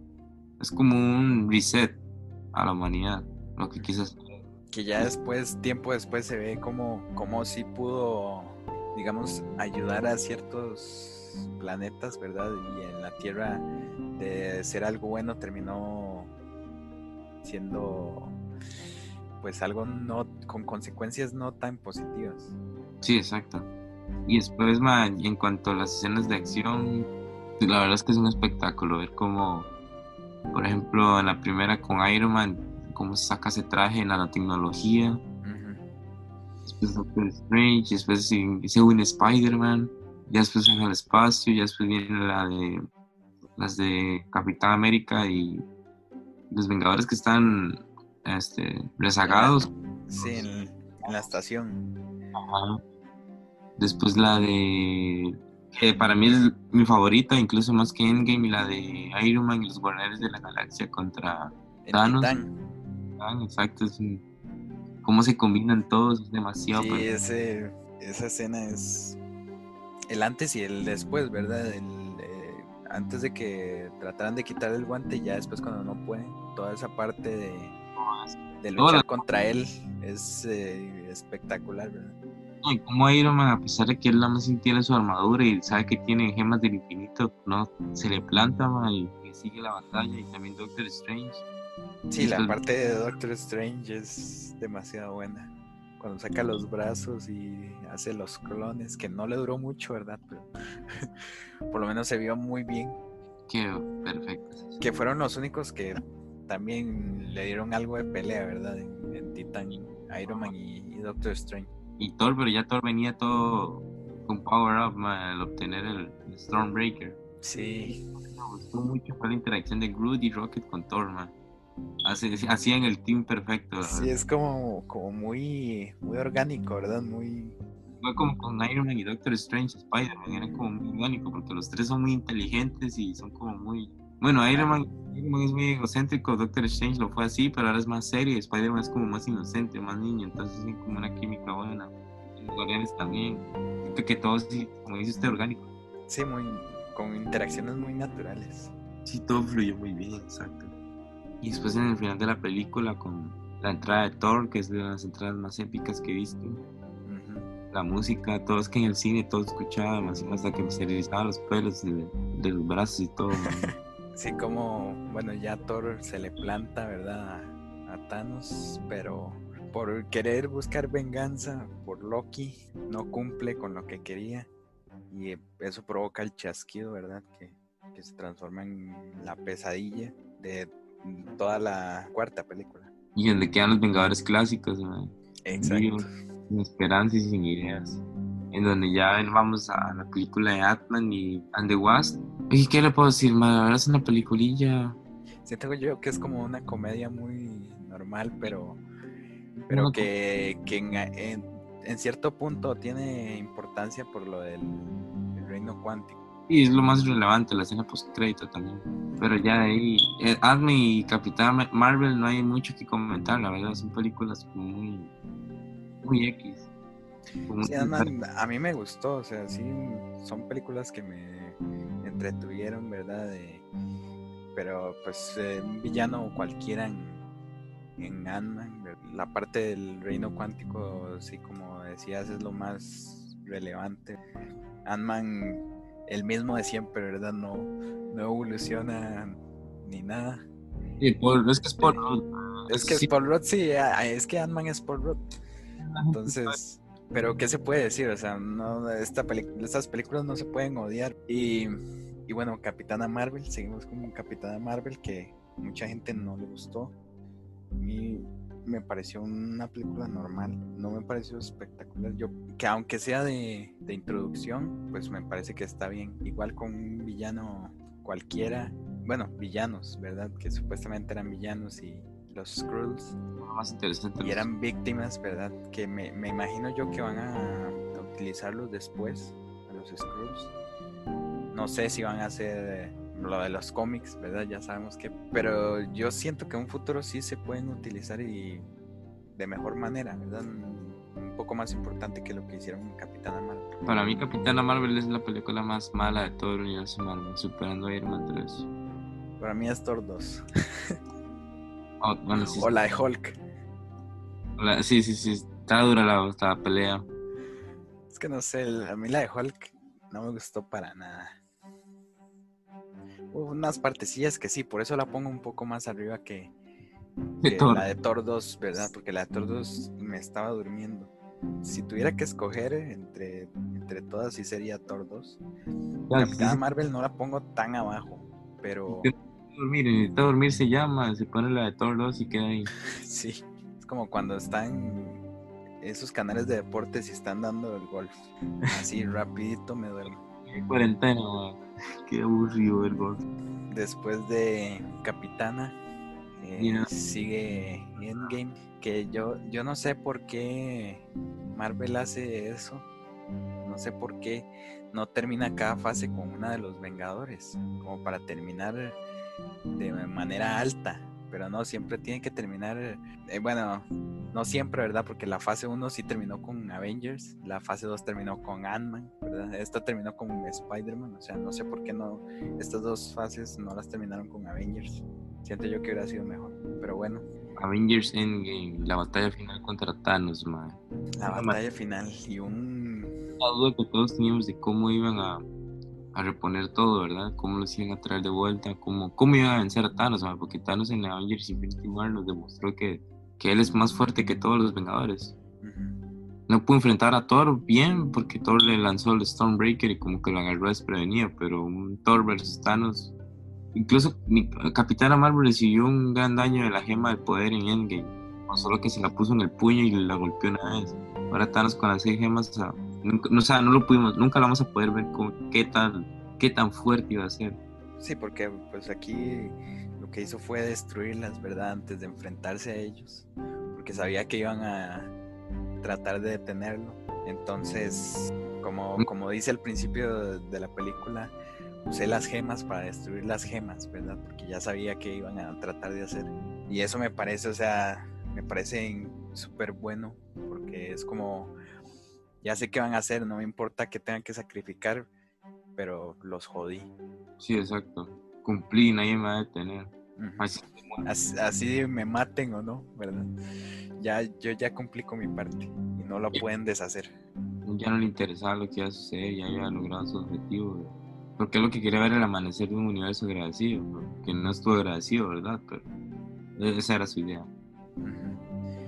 Es como un reset a la humanidad, lo que quizás... Que ya después, tiempo después, se ve como, como si pudo digamos, ayudar a ciertos planetas, ¿verdad? Y en la Tierra de ser algo bueno terminó siendo pues algo no con consecuencias no tan positivas. Sí, exacto. Y después, man, en cuanto a las escenas de acción, la verdad es que es un espectáculo ver cómo, por ejemplo, en la primera con Iron Man, cómo saca ese traje, en la tecnología, después Doctor Strange, después se une Spider-Man, ya después se al espacio, ya después viene la de las de Capitán América y los Vengadores que están este, rezagados. Sí, en, la estación. Ajá. Después la de que para mí es mi favorita, incluso más que Endgame, y la de Iron Man y los Guardianes de la Galaxia contra Thanos. Exacto, es un, cómo se combinan todos es demasiado. Sí, ese, esa escena es el antes y el después, ¿verdad? antes de que trataran de quitar el guante, ya después cuando no pueden, toda esa parte de, de luchar contra él es eh, espectacular, ¿verdad? Y como Iron Man, a pesar de que él nada más tiene su armadura y sabe que tiene gemas del infinito, no se le planta y sigue la batalla y también Doctor Strange Sí, la parte de Doctor Strange es demasiado buena. Cuando saca los brazos y hace los clones, que no le duró mucho, ¿verdad? Pero por lo menos se vio muy bien. Qué perfecto. Que fueron los únicos que también le dieron algo de pelea, ¿verdad? En, Titan, Iron Man y, Doctor Strange. Y Thor, pero ya Thor venía todo con Power Up al obtener el, Stormbreaker. Sí. Me gustó mucho fue la interacción de Groot y Rocket con Thor, man hacían el team perfecto. Sí, es como, como muy, muy orgánico, ¿verdad? Muy... Fue como con Iron Man y Doctor Strange, Spider-Man, era como muy orgánico porque los tres son muy inteligentes y son como muy... Bueno, Iron Man, es muy egocéntrico, Doctor Strange lo fue así, pero ahora es más serio Spider-Man es como más inocente, más niño, entonces es como una química buena. Los Guardianes también. Siento que todo, como dice usted, orgánico. Sí, muy, con interacciones muy naturales. Sí, todo fluyó muy bien, exacto. Y después en el final de la película con la entrada de Thor, que es de las entradas más épicas que he visto. La música, todo es que en el cine todo escuchaba hasta que me se los pelos de, los brazos y todo. sí, como, bueno, ya Thor se le planta, ¿verdad? A, Thanos, pero por querer buscar venganza por Loki, no cumple con lo que quería. Y eso provoca el chasquido, ¿verdad? Que, que se transforma en la pesadilla de toda la cuarta película. Y donde quedan los Vengadores clásicos, Exacto. Sin esperanza y sin ideas. En donde ya vamos a la película de Atman y And the Wasp. ¿Y qué le puedo decir? La verdad es una peliculilla. Siento yo que es como una comedia muy normal, pero, pero que, que en, en, cierto punto tiene importancia por lo del reino cuántico. Y es lo más relevante, la escena post-crédito también. Pero ya de ahí, eh, Adme y Capitán Marvel no hay mucho que comentar, la verdad, son películas muy, muy X. a mí me gustó, o sea, sí, son películas que me entretuvieron, ¿verdad? pero pues eh, un villano cualquiera en, en Ant-Man, la parte del reino cuántico, sí, como decías, es lo más relevante. Ant-Man el mismo de siempre, ¿verdad? No, no evoluciona ni nada. es que es Paul Rudd. Es que es Paul Rudd, sí, es que Ant-Man es Paul Rudd. Entonces, pero ¿qué se puede decir? O sea, no, esta estas películas no se pueden odiar. Y, y bueno, Capitana Marvel, seguimos con Capitana Marvel, que mucha gente no le gustó. Y me pareció una película normal, no me pareció espectacular. Yo, que aunque sea de, de introducción, pues me parece que está bien. Igual con un villano cualquiera, bueno, villanos, ¿verdad? Que supuestamente eran villanos y los Skrulls. Más interesante. Y eran víctimas, ¿verdad? Que me, me imagino yo que van a, utilizarlos después, a los Skrulls. No sé si van a hacer lo de los cómics, ¿verdad? Ya sabemos que... Pero yo siento que en un futuro sí se pueden utilizar y de mejor manera, ¿verdad? Un poco más importante que lo que hicieron en Capitana Marvel. Para mí Capitana Marvel es la película más mala de todo el universo Marvel, superando a Iron Man 3. Para mí es Thor 2. Oh, bueno, sí, o la de Hulk. la- sí, sí, sí, está dura la, la pelea. Es que no sé, a mí la de Hulk no me gustó para nada. Unas partecillas que sí, por eso la pongo un poco más arriba que, la de Thor 2, ¿verdad? Porque la de Thor 2 me estaba durmiendo. Si tuviera que escoger entre, entre todas, sí sería Thor 2. Ya, Capitana sí, Marvel no la pongo tan abajo, pero dormir, necesita dormir, se llama, se pone la de Thor 2 y queda ahí. sí, es como cuando están esos canales de deportes y están dando el golf. Así rapidito me duermo. Cuarentena, man. Qué aburrido el golf. Después de Capitana, eh, sigue Endgame. Que yo, yo no sé por qué Marvel hace eso. No sé por qué no termina cada fase con una de los Vengadores. Como para terminar de manera alta. Pero no, siempre tiene que terminar. eh, bueno, no siempre, ¿verdad? Porque la fase 1 sí terminó con Avengers. La fase 2 terminó con Ant-Man, ¿verdad? Esta terminó con Spider-Man. O sea, no sé por qué no estas dos fases no las terminaron con Avengers. Siento yo que hubiera sido mejor. Pero bueno, Avengers Endgame, la batalla final contra Thanos, man. la batalla final y un... La duda que todos teníamos de cómo iban a, a reponer todo, ¿verdad? Cómo los iban a traer de vuelta, cómo, cómo iban a vencer a Thanos. Porque Thanos en Avengers Infinity War nos demostró que, que él es más fuerte que todos los Vengadores. No pudo enfrentar a Thor bien porque Thor le lanzó el Stormbreaker y como que lo agarró desprevenido, pero un Thor versus Thanos. Incluso Capitana Marvel recibió un gran daño de la gema del poder en Endgame, no solo que se la puso en el puño y la golpeó una vez. Ahora Thanos con las seis gemas, o sea, nunca, o sea, no lo pudimos, nunca vamos a poder ver con qué tan, qué tan fuerte iba a ser. Sí, porque pues aquí lo que hizo fue destruirlas, ¿verdad? Antes de enfrentarse a ellos. Porque sabía que iban a tratar de detenerlo. Entonces, como, como dice al principio de, de la película, usé las gemas para destruir las gemas, ¿verdad? Porque ya sabía que iban a tratar de hacer. Y eso me parece, o sea, me parece súper bueno. Porque es como, ya sé qué van a hacer, no me importa que tengan que sacrificar, pero los jodí. Sí, exacto. Cumplí, nadie me va a detener. Así, Así, así me maten o no, ¿verdad? Ya, yo ya cumplí con mi parte y no lo pueden deshacer. ya no le interesaba lo que iba a suceder, ya había logrado su objetivo. ¿verdad? Porque lo que quería ver el amanecer de un universo agradecido, que no estuvo agradecido, ¿verdad? Pero esa era su idea. Ujú.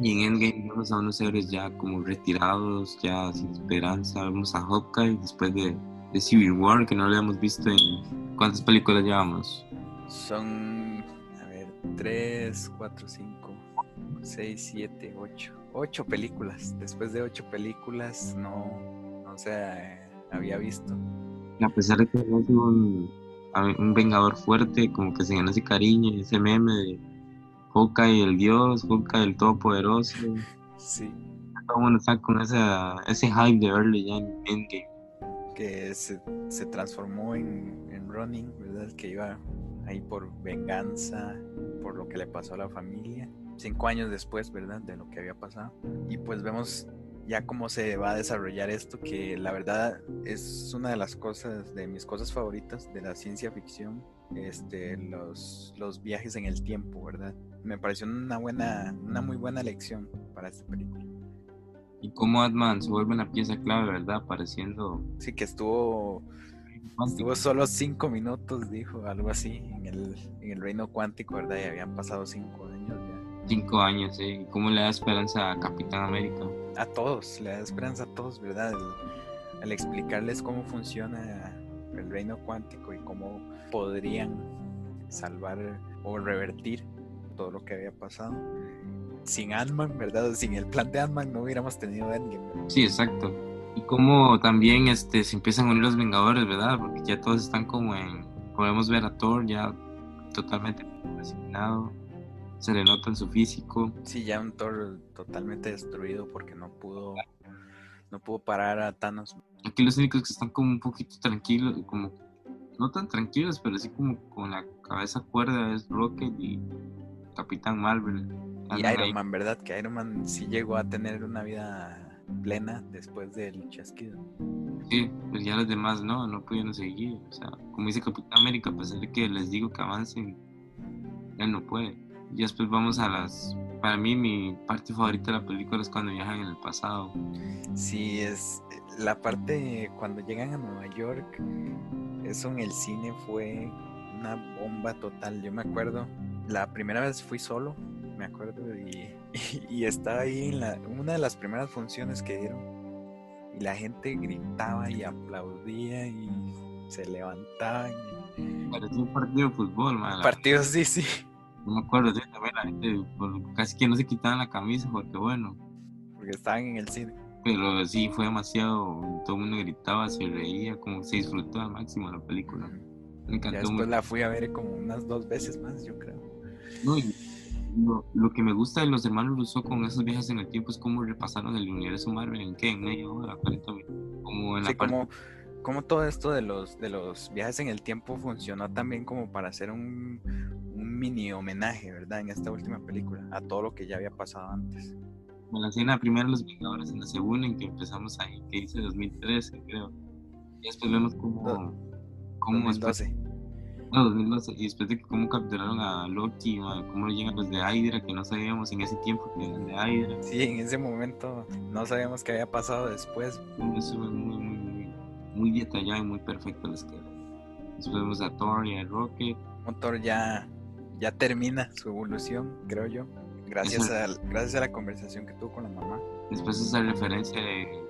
Y en Endgame vemos a unos héroes ya como retirados, ya sin esperanza. Vemos a Hawkeye después de, de Civil War, que no lo habíamos visto en... ¿Cuántas películas llevamos? Son, a ver, 3, 4, 5, 6, 7, 8. 8 películas. Después de 8 películas no, no se eh, había visto. Y a pesar de que no sido un, un vengador fuerte, como que se ganó ese cariño, ese meme de Hawkeye el dios, Hawkeye el todopoderoso. Sí, todo el mundo está con esa, ese hype de verle ya en Endgame. que se, se transformó en, en Ronin, ¿verdad? Que iba ahí por venganza, por lo que le pasó a la familia. Cinco años después, ¿verdad? De lo que había pasado. Y pues vemos ya cómo se va a desarrollar esto, que la verdad es una de las cosas, de mis cosas favoritas de la ciencia ficción, este, los, los viajes en el tiempo, ¿verdad? Me pareció una buena, una muy buena lección para esta película. Y cómo Ant-Man se vuelve una pieza clave, ¿verdad? Apareciendo. Sí, que estuvo Estuvo solo cinco minutos, dijo, algo así, en el, en el reino cuántico, ¿verdad? Y habían pasado cinco años ya. Cinco años, ¿eh? ¿Y ¿Cómo le da esperanza a Capitán América? A todos, le da esperanza a todos, ¿verdad? El- al explicarles cómo funciona el reino cuántico y cómo podrían salvar o revertir todo lo que había pasado. Sin Ant-Man, ¿verdad? Sin el plan de Ant-Man no hubiéramos tenido Endgame. Sí, exacto. Y como también este, se empiezan a unir los Vengadores, ¿verdad? Porque ya todos están como en... Podemos ver a Thor ya totalmente resignado. Se le nota en su físico. Sí, ya un Thor totalmente destruido porque no pudo no pudo parar a Thanos. Aquí los únicos que están como un poquito tranquilos, como no tan tranquilos, pero sí como con la cabeza cuerda es Rocket y Capitán Marvel. Y Iron Man, ¿verdad? Que Iron Man sí llegó a tener una vida plena después del chasquido. Sí, pues ya los demás no, no pudieron seguir. O sea, como dice Capitán América, a pesar de que les digo que avancen, él no puede. Y después vamos a las... Para mí mi parte favorita de la película es cuando viajan en el pasado. Sí, es la parte cuando llegan a Nueva York eso en el cine fue una bomba total. Yo me acuerdo, la primera vez fui solo, me acuerdo, y, y, estaba ahí en la, una de las primeras funciones que dieron. Y la gente gritaba y aplaudía y se levantaban. Parecía un partido de fútbol, man. Partido, sí, sí. No me acuerdo, sí, también la gente casi que no se quitaban la camisa porque bueno. Porque estaban en el cine. Pero sí, fue demasiado. Todo el mundo gritaba, se reía, como se disfrutó al máximo la película. Me encantó. Ya después la fui a ver como unas dos veces más, yo creo. No, y lo, que me gusta de los hermanos Russo con esos viajes en el tiempo es cómo repasaron el universo Marvel en qué, en medio hora, Como en la como, como todo esto de los, de los viajes en el tiempo funcionó también como para hacer un, un mini homenaje, ¿verdad? En esta última película, a todo lo que ya había pasado antes en la escena primero Los Vengadores, en la segunda en que empezamos ahí, que dice 2013, creo. Y después vemos cómo... cómo 2012. No, 2012. Y después de que cómo capturaron a Loki, cómo llegan los de Hydra, que no sabíamos en ese tiempo que eran de Hydra. Sí, en ese momento no sabíamos qué había pasado después. Eso fue muy, muy, muy, detallado y muy perfecto les quedó. Después vemos a Thor y a Rocket. Thor ya, ya termina su evolución, creo yo. Gracias, a, gracias a la conversación que tuvo con la mamá. Después esa referencia de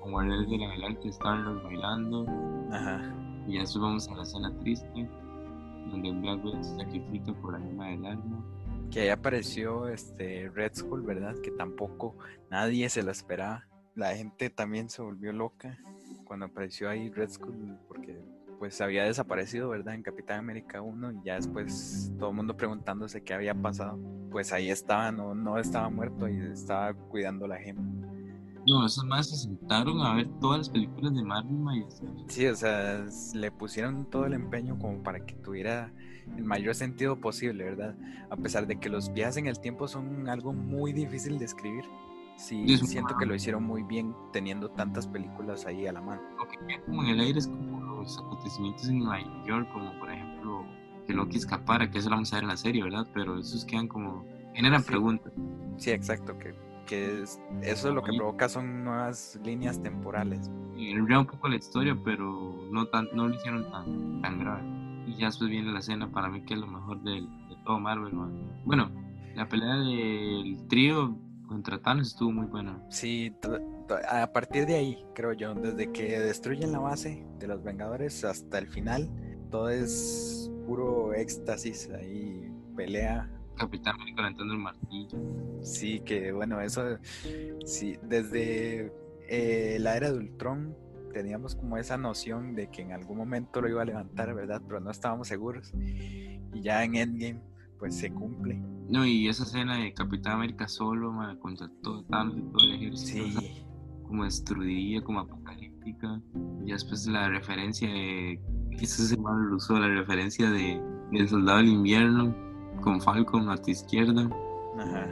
con Guardianes de la Galaxia, Star-Lord bailando. Ajá. Y ya después vamos a la escena triste, donde Black Widow se sacrifica por la alma del alma. Que ahí apareció este Red Skull, ¿verdad? Que tampoco nadie se lo esperaba. La gente también se volvió loca cuando apareció ahí Red Skull, porque pues había desaparecido, ¿verdad? En Capitán América 1 y ya después todo el mundo preguntándose qué había pasado. Pues ahí estaba, no, no estaba muerto y estaba cuidando la gema. No, esos más se sentaron a ver todas las películas de Marvel Sí, o sea, le pusieron todo el empeño como para que tuviera el mayor sentido posible, ¿verdad? A pesar de que los viajes en el tiempo son algo muy difícil de escribir. Sí, siento que lo hicieron muy bien teniendo tantas películas ahí a la mano. Lo que queda como en el aire es como los acontecimientos en Nueva York, como por ejemplo que Loki escapara, que eso lo vamos a ver en la serie, ¿verdad? Pero esos quedan como, generan preguntas. Sí, exacto, que, que es, eso lo que provoca son nuevas líneas temporales. Y un poco la historia, pero no, tan, no lo hicieron tan, tan grave. Y ya después viene la escena para mí que es lo mejor de, de todo Marvel. Bueno, la pelea del trío contra Thanos estuvo muy buena. Sí, a partir de ahí, creo yo, desde que destruyen la base de los Vengadores hasta el final, todo es puro éxtasis, ahí pelea. Capitán América levantando el martillo. Sí, que bueno, eso, sí, desde eh, la era de Ultron teníamos como esa noción de que en algún momento lo iba a levantar, ¿verdad? Pero no estábamos seguros. Y ya en Endgame, pues se cumple. No, y esa escena de Capitán América solo, contra todo Thanos y todo el ejército. Sí como destruida, como apocalíptica. Y después la referencia de. Eso se llama usó la referencia de del soldado del invierno con Falcon a tu izquierda. Ajá.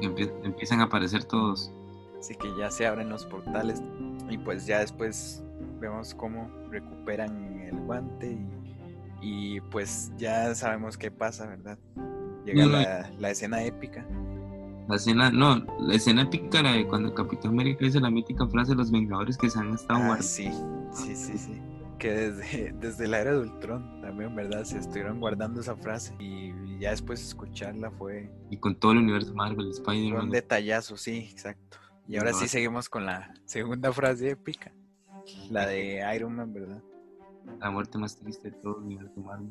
empiezan a aparecer todos. Así que ya se abren los portales y pues ya después vemos cómo recuperan el guante y, pues ya sabemos qué pasa, ¿verdad? Llega la, la escena épica. La escena, no, la escena épica era de cuando Capitán América dice la mítica frase de los Vengadores que se han estado ah, Sí, sí, sí, sí. Que desde, desde la era de Ultron también, ¿verdad? Se estuvieron guardando esa frase y ya después escucharla fue. Y con todo el universo Marvel, Spider-Man. Un detallazo, sí, exacto. Y ahora sí seguimos con la segunda frase épica, la de Iron Man, ¿verdad? La muerte más triste de todo el universo Marvel.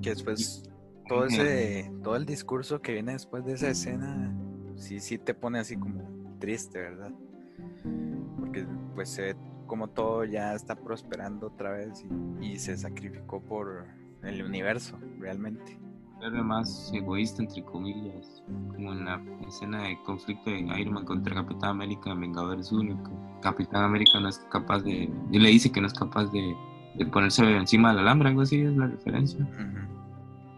Que después todo ese, todo el discurso que viene después de esa escena, sí, sí te pone así como triste, ¿verdad? Porque pues se como todo ya está prosperando otra vez y, se sacrificó por el universo, realmente. Pero más egoísta, entre comillas, como en la escena de conflicto de Iron Man contra Capitán América en Vengadores único. Capitán América no es capaz de, y le dice que no es capaz de, de ponerse encima del alambre, algo así es la referencia.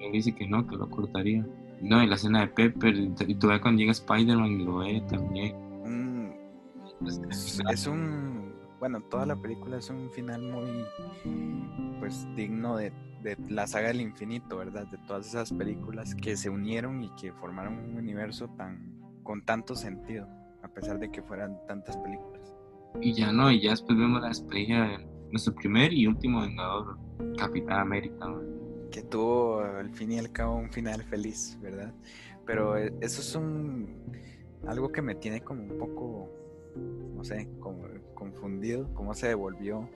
Él dice que no, que lo cortaría. No, y la escena de Pepper, y ves cuando llega Spider-Man y lo ve también. es un bueno, toda la película es un final muy, pues, digno de, la saga del infinito, ¿verdad? De todas esas películas que se unieron y que formaron un universo tan, con tanto sentido, a pesar de que fueran tantas películas. Y ya no, y ya después vemos la despedida de nuestro primer y último Vengador, Capitán América. Que tuvo al fin y al cabo un final feliz, ¿verdad? Pero e, eso es un algo que me tiene como un poco no sé, como confundido, cómo se devolvió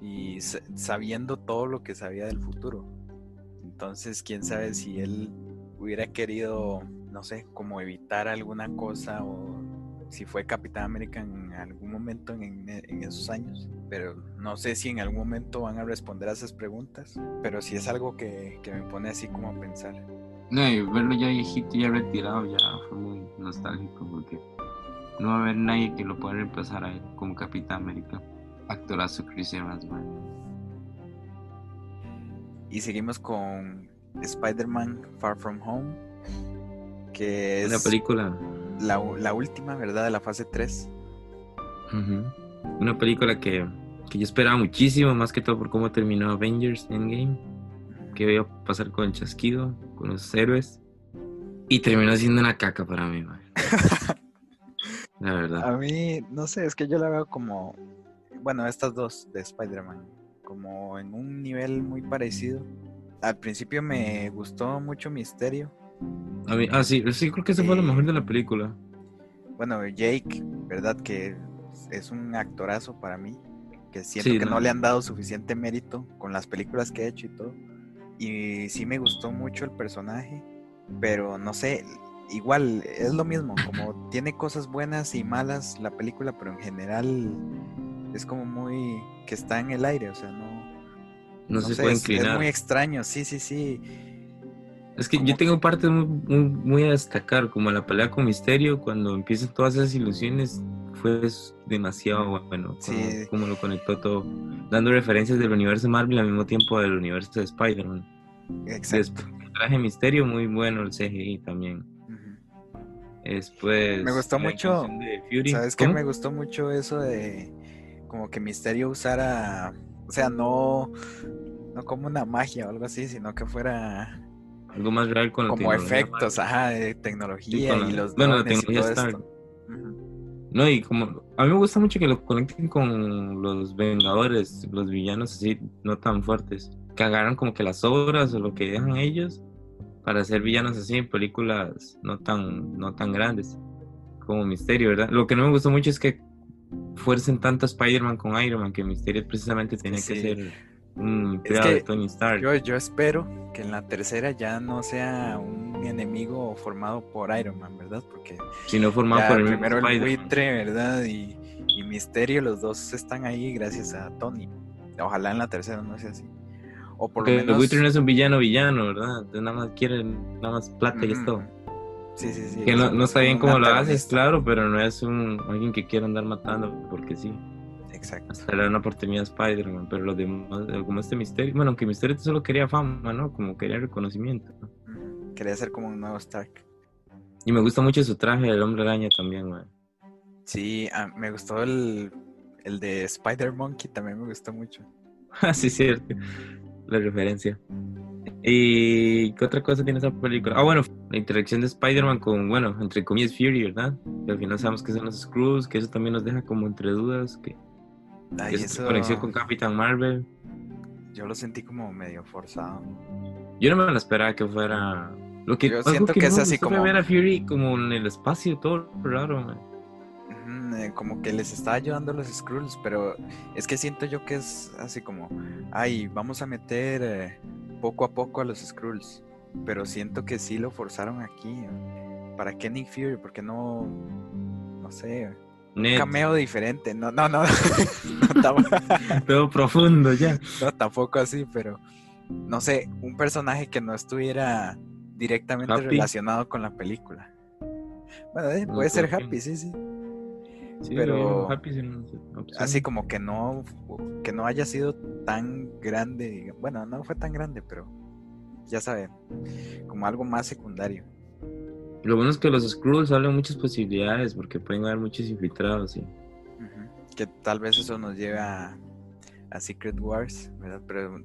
y sabiendo todo lo que sabía del futuro. Entonces, quién sabe si él hubiera querido, no sé, como evitar alguna cosa o si fue Capitán América en algún momento en, esos años. Pero no sé si en algún momento van a responder a esas preguntas, pero sí es algo que, que me pone así como a pensar. No, y verlo ya viejito, ya retirado, ya fue muy nostálgico porque no va a haber nadie que lo pueda reemplazar a él como Capitán América. Actorazo Chris Evans, Y seguimos con Spider-Man Far From Home, que es una película. La, última, ¿verdad? De la fase 3. Una película que, que, yo esperaba muchísimo, más que todo por cómo terminó Avengers Endgame. Que iba a pasar con el chasquido, con los héroes. Y terminó siendo una caca para mí, man. la verdad. A mí, no sé, es que yo la veo como, bueno, estas dos de Spider-Man, como en un nivel muy parecido. Al principio me gustó mucho Misterio. A mí, ah, sí, sí, creo que ese fue lo mejor de la película. Bueno, Jake, ¿verdad? Que es un actorazo para mí, que siento que no. le han dado suficiente mérito con las películas que ha hecho y todo. Y sí me gustó mucho el personaje, pero no sé, igual es lo mismo, como tiene cosas buenas y malas la película, pero en general es como muy que está en el aire, o sea, no no, se puede inclinar. Es muy extraño, sí, sí, sí. Es que yo tengo partes muy, muy, a destacar, como la pelea con Misterio, cuando empiezan todas esas ilusiones, fue demasiado bueno, sí. como, lo conectó todo, dando referencias del universo Marvel al mismo tiempo del universo de Spider-Man. Exacto. el traje Misterio, muy bueno el CGI también. Me gustó mucho. ¿Sabes qué? Me gustó mucho eso de. Como que Misterio usara. O sea, no. No como una magia o algo así, sino que fuera. Algo más real con Como efectos, ajá, de tecnología y los. Bueno, la tecnología está. No, y como. A mí me gusta mucho que lo conecten con los Vengadores, los villanos así, no tan fuertes. Que agarran como que las obras o lo que dejan ellos para ser villanos así en películas no tan, no tan grandes como Misterio, ¿verdad? Lo que no me gustó mucho es que fuercen tanto a Spider-Man con Iron Man, que Misterio precisamente tenía que ser un empleado de Tony Stark. Yo, yo espero que en la tercera ya no sea un enemigo formado por Iron Man, ¿verdad? Porque si no formado por el primero el buitre, ¿verdad? Y, y Misterio, los dos están ahí gracias a Tony. Ojalá en la tercera no sea así. O por lo menos. no es un villano villano, ¿verdad? nada más quiere nada más plata y esto. Sí, sí, sí. Que no, no está bien cómo lo haces, claro, pero no es un alguien que quiera andar matando porque sí. Exacto. Hasta le una oportunidad a Spider-Man, pero los demás, como este misterio, bueno, aunque Misterio solo quería fama, ¿no? Como quería reconocimiento. Quería ser como un nuevo Stark. Y me gusta mucho su traje del hombre araña también, güey. Sí, ah, me gustó el, el de Spider Monkey, también me gustó mucho. Ah, sí, cierto la referencia. ¿Y qué otra cosa tiene esa película? Ah, bueno, la interacción de Spider-Man con, bueno, entre comillas Fury, ¿verdad? Que al final sabemos que son los Screws, que eso también nos deja como entre dudas, que, conexión con Capitán Marvel. Yo lo sentí como medio forzado. Yo no me lo esperaba que fuera... Lo que, Yo siento que, es así como... ver a Fury como en el espacio, todo raro, man. Eh, como que les está ayudando los Skrulls, pero es que siento yo que es así como, ay, vamos a meter eh, poco a poco a los Skrulls. pero siento que sí lo forzaron aquí. ¿Para qué Nick Fury? Porque no, no sé, un cameo diferente. No, no, no. Todo profundo ya. No, tampoco así, pero no sé, un personaje que no estuviera directamente relacionado con la película. Bueno, eh, puede ser Happy, sí, sí. Sí, pero así como que no que no haya sido tan grande, bueno, no fue tan grande, pero ya saben, como algo más secundario. Lo bueno es que los Skrulls hablan muchas posibilidades porque pueden haber muchos infiltrados, sí. Que tal vez eso nos lleve a, Secret Wars, ¿verdad? Pero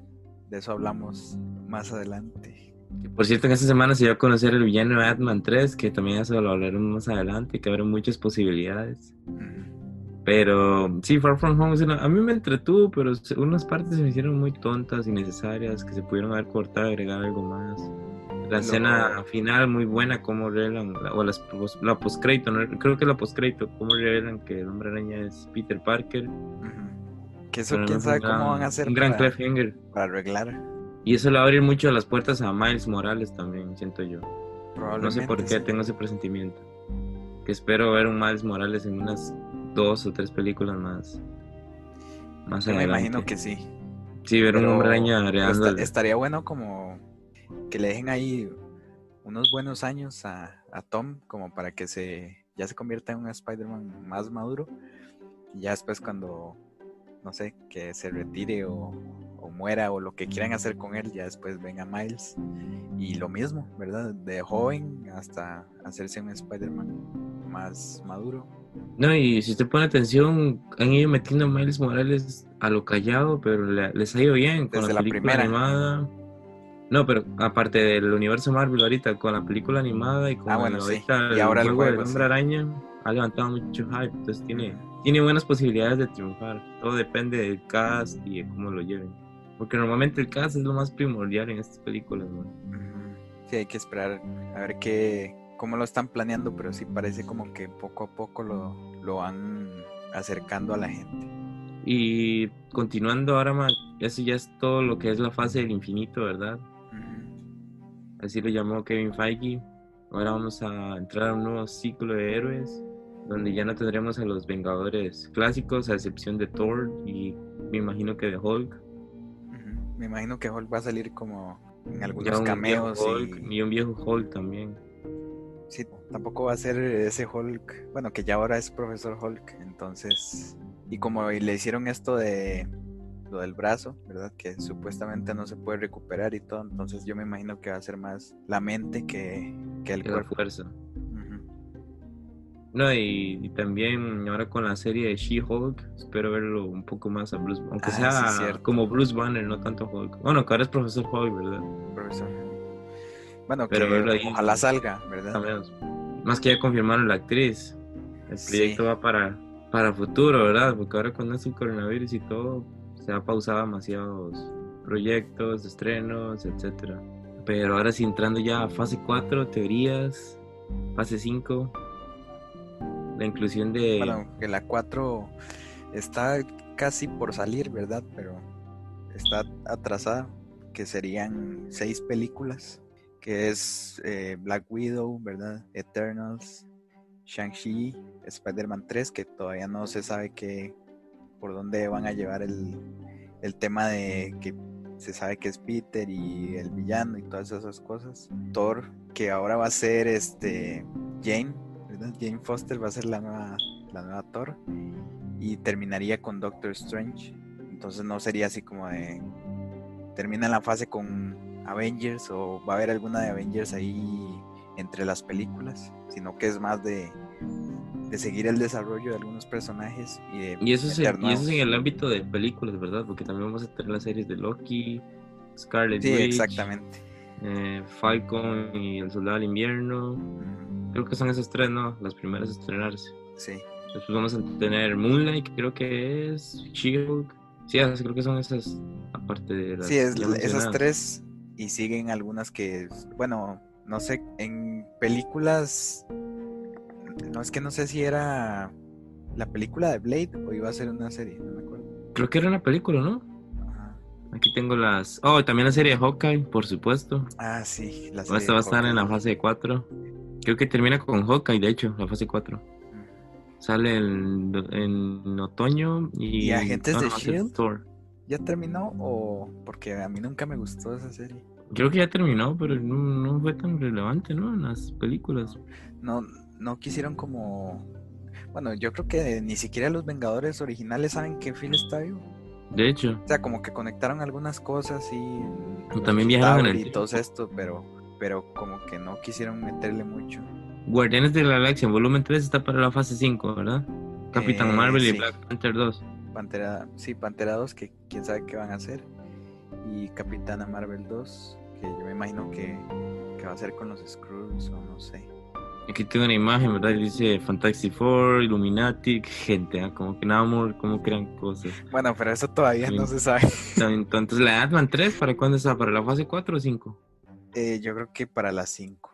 de eso hablamos más adelante. Por cierto, en esta semana se iba a conocer el villano de Batman 3, que también eso lo hablaremos más adelante, que habrá muchas posibilidades. Pero sí, Far From Home a mí me entretuvo, pero unas partes se me hicieron muy tontas, innecesarias, que se pudieron haber cortado, agregar algo más. La escena final muy buena, como revelan, o la, la postcrédito, creo que la postcrédito, como revelan que el hombre araña es Peter Parker. Que eso quién sabe cómo van a hacer. Un gran cliffhanger. Para arreglar. Y eso le va a abrir mucho las puertas a Miles Morales también, siento yo. No sé por qué tengo ese presentimiento. Que espero ver un Miles Morales en unas dos o tres películas más. Más Me imagino que sí. Sí, ver un hombre araña Estaría bueno como que le dejen ahí unos buenos años a, Tom como para que se ya se convierta en un Spider-Man más maduro. Y ya después cuando, no sé, que se retire o, muera o lo que quieran hacer con él, ya después venga Miles. Y lo mismo, ¿verdad? De joven hasta hacerse un Spider-Man más maduro. No, y si usted pone atención, han ido metiendo a Miles Morales a lo callado, pero les ha ido bien con la, primera animada. No, pero aparte del universo Marvel ahorita, con la película animada y con ah, bueno, y ahora el juego, Hombre Araña, ha levantado mucho hype, entonces tiene, tiene buenas posibilidades de triunfar. Todo depende del cast y de cómo lo lleven. Porque normalmente el cast es lo más primordial en estas películas, Sí, hay que esperar a ver qué, cómo lo están planeando, pero sí parece como que poco a poco lo, lo van acercando a la gente. Y continuando ahora, eso ya es todo lo que es la fase del infinito, ¿verdad? así lo llamó Kevin Feige. Ahora vamos a entrar a un nuevo ciclo de héroes, donde ya no tendremos a los Vengadores clásicos, a excepción de Thor y me imagino que de Hulk. Me imagino que Hulk va a salir como en algunos cameos. y... un viejo Hulk también. Sí, tampoco va a ser ese Hulk, bueno, que ya ahora es profesor Hulk, entonces, y como le hicieron esto de lo del brazo, ¿verdad? Que supuestamente no se puede recuperar y todo. Entonces yo me imagino que va a ser más la mente que, que el cuerpo. fuerza. No, y, también ahora con la serie de She-Hulk, espero verlo un poco más a Bruce, aunque ah, sea como Bruce Banner, no tanto Hulk. Bueno, que ahora es profesor Hulk, ¿verdad? Profesor. Bueno, Pero que ojalá salga, ¿verdad? Más que ya confirmaron la actriz. El proyecto va para, para futuro, ¿verdad? Porque ahora con el coronavirus y todo, se ha pausado demasiados proyectos, estrenos, etcétera. Pero ahora sí entrando ya a fase 4, teorías, fase 5, la inclusión de... Bueno, que la 4 está casi por salir, ¿verdad? Pero está atrasada, que serían seis películas, que es eh, Black Widow, ¿verdad? Eternals, Shang-Chi, Spider-Man 3, que todavía no se sabe qué, por dónde van a llevar el, el tema de que se sabe que es Peter y el villano y todas esas cosas. Thor, que ahora va a ser este Jane, ¿verdad? Jane Foster va a ser la nueva, la nueva Thor. Y terminaría con Doctor Strange. Entonces no sería así como de. Termina la fase con Avengers o va a haber alguna de Avengers ahí entre las películas, sino que es más de de seguir el desarrollo de algunos personajes y de y eso, es, y eso es en el ámbito de películas, ¿verdad? Porque también vamos a tener las series de Loki, Scarlet sí, exactamente. Eh, Falcon y El Soldado del Invierno. Creo que son esas tres, ¿no? Las primeras a estrenarse. Sí. Después vamos a tener Moonlight, creo que es, She-Hulk. Sí, creo que son esas, aparte de las. Sí, esas tres. Y siguen algunas que, bueno, no sé, en películas no, es que no sé si era la película de Blade o iba a ser una serie, no me acuerdo. Creo que era una película, ¿no? Aquí tengo las. Oh, también la serie de Hawkeye, por supuesto. Ah, sí. La serie Esta va a estar en la fase 4. Creo que termina con Hawkeye, de hecho, la fase 4. Sale en, en otoño y. ¿Y Agentes de Shield? ¿Ya terminó o.? Porque a mí nunca me gustó esa serie. Creo que ya terminó, pero no, no fue tan relevante, ¿no? En las películas. No, no quisieron como. Bueno, yo creo que ni siquiera los Vengadores originales saben que Phil está vivo. De hecho. O sea, como que conectaron algunas cosas y. también viajaron en el. Y todo esto, pero, pero como que no quisieron meterle mucho. Guardianes de la Galaxia en volumen 3 está para la fase 5, ¿verdad? Capitán eh, Marvel y Black Panther 2. Pantera, sí, Pantera 2, que quién sabe qué van a hacer. Y Capitana Marvel 2, que yo me imagino que, que va a ser con los Skrulls o no sé. Aquí tengo una imagen, ¿verdad? Dice Fantastic Four, Illuminati, gente, ¿eh? como que nada more, como crean cosas. Bueno, pero eso todavía no se sabe. Entonces, ¿la Ant-Man 3 para cuándo está? ¿Para la fase 4 o 5? Eh, yo creo que para la 5.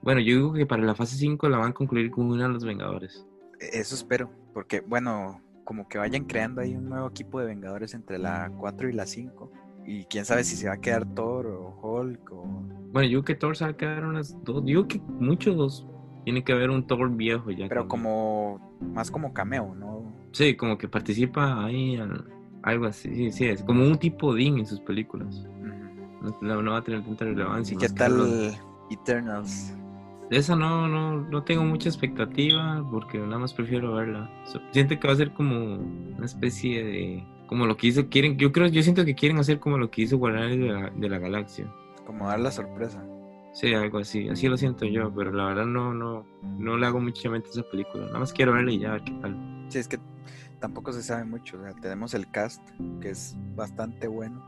Bueno, yo digo que para la fase 5 la van a concluir con una de los Vengadores. E, eso espero, porque, bueno, como que vayan creando ahí un nuevo equipo de Vengadores entre la 4 y la 5. Y quién sabe si se va a quedar Thor o Hulk o... Bueno, yo creo que Thor se va a quedar unas dos, yo que muchos dos tiene que haber un Thor viejo ya. Pero como, más como cameo, ¿no? Sí, como que participa ahí, algo así, sí, sí, es como un tipo Dean en sus películas. no, va a tener tanta relevancia. ¿Y qué tal Eternals? De esa no, no, no tengo mucha expectativa porque nada más prefiero verla. siento que va a ser como una especie de como lo que hizo quieren yo creo yo siento que quieren hacer como lo que hizo Guardianes de la, de la Galaxia como dar la sorpresa Sí, algo así, así lo siento yo, pero la verdad no, no, no le hago mucha mente a esa película. Nada más quiero verla y ya a ver qué tal. Sí, es que tampoco se sabe mucho. O sea, tenemos el cast, que es bastante bueno.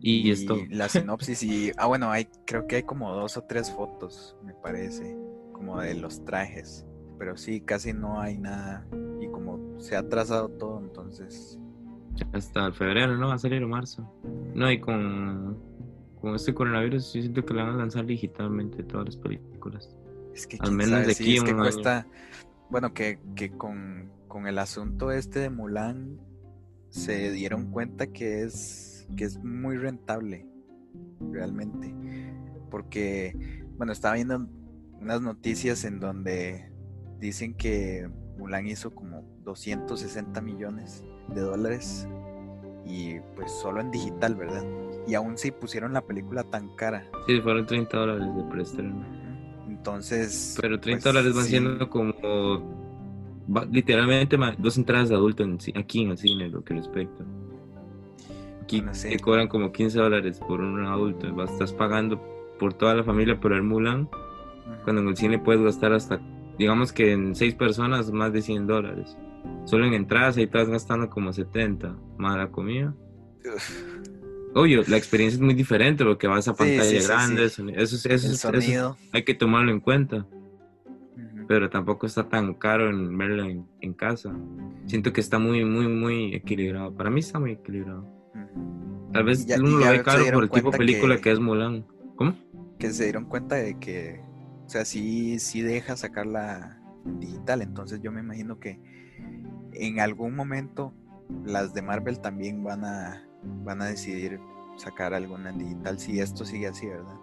Y, esto. La sinopsis y. Ah, bueno, hay, creo que hay como dos o tres fotos, me parece, como de los trajes. Pero sí, casi no hay nada. Y como se ha trazado todo, entonces. Hasta febrero, ¿no? Va a salir en marzo. No, y con con este coronavirus yo siento que le van a lanzar digitalmente todas las películas. Es que al menos de aquí es que cuesta, bueno, que, que con, con, el asunto este de Mulan se dieron cuenta que es, que es muy rentable, realmente. Porque, bueno, estaba viendo unas noticias en donde dicen que Mulan hizo como 260 millones de dólares y pues solo en digital, ¿verdad? Y aún si pusieron la película tan cara. Sí, fueron 30 dólares de preestreno. Entonces. Pero 30 pues, dólares van siendo como. literalmente dos entradas de adulto aquí en el cine, lo que respecta. Aquí te cobran como 15 dólares por un adulto. Estás pagando por toda la familia por el Mulan. Cuando en el cine puedes gastar hasta. Digamos que en 6 personas más de 100 dólares. Solo en entradas ahí estás gastando como 70, más la comida. Obvio, la experiencia es muy diferente porque vas a pantalla grande, eso, eso, eso, hay que tomarlo en cuenta. Pero tampoco está tan caro en verlo en, casa. Siento que está muy, muy, muy equilibrado. Para mí está muy equilibrado. Tal vez uno lo ve caro por el tipo de película que, es Mulan. ¿Cómo? Que se dieron cuenta de que, o sea, sí, sí deja sacarla digital. Entonces yo me imagino que en algún momento las de Marvel también van a, van a decidir sacar alguna en digital si esto sigue así, ¿verdad?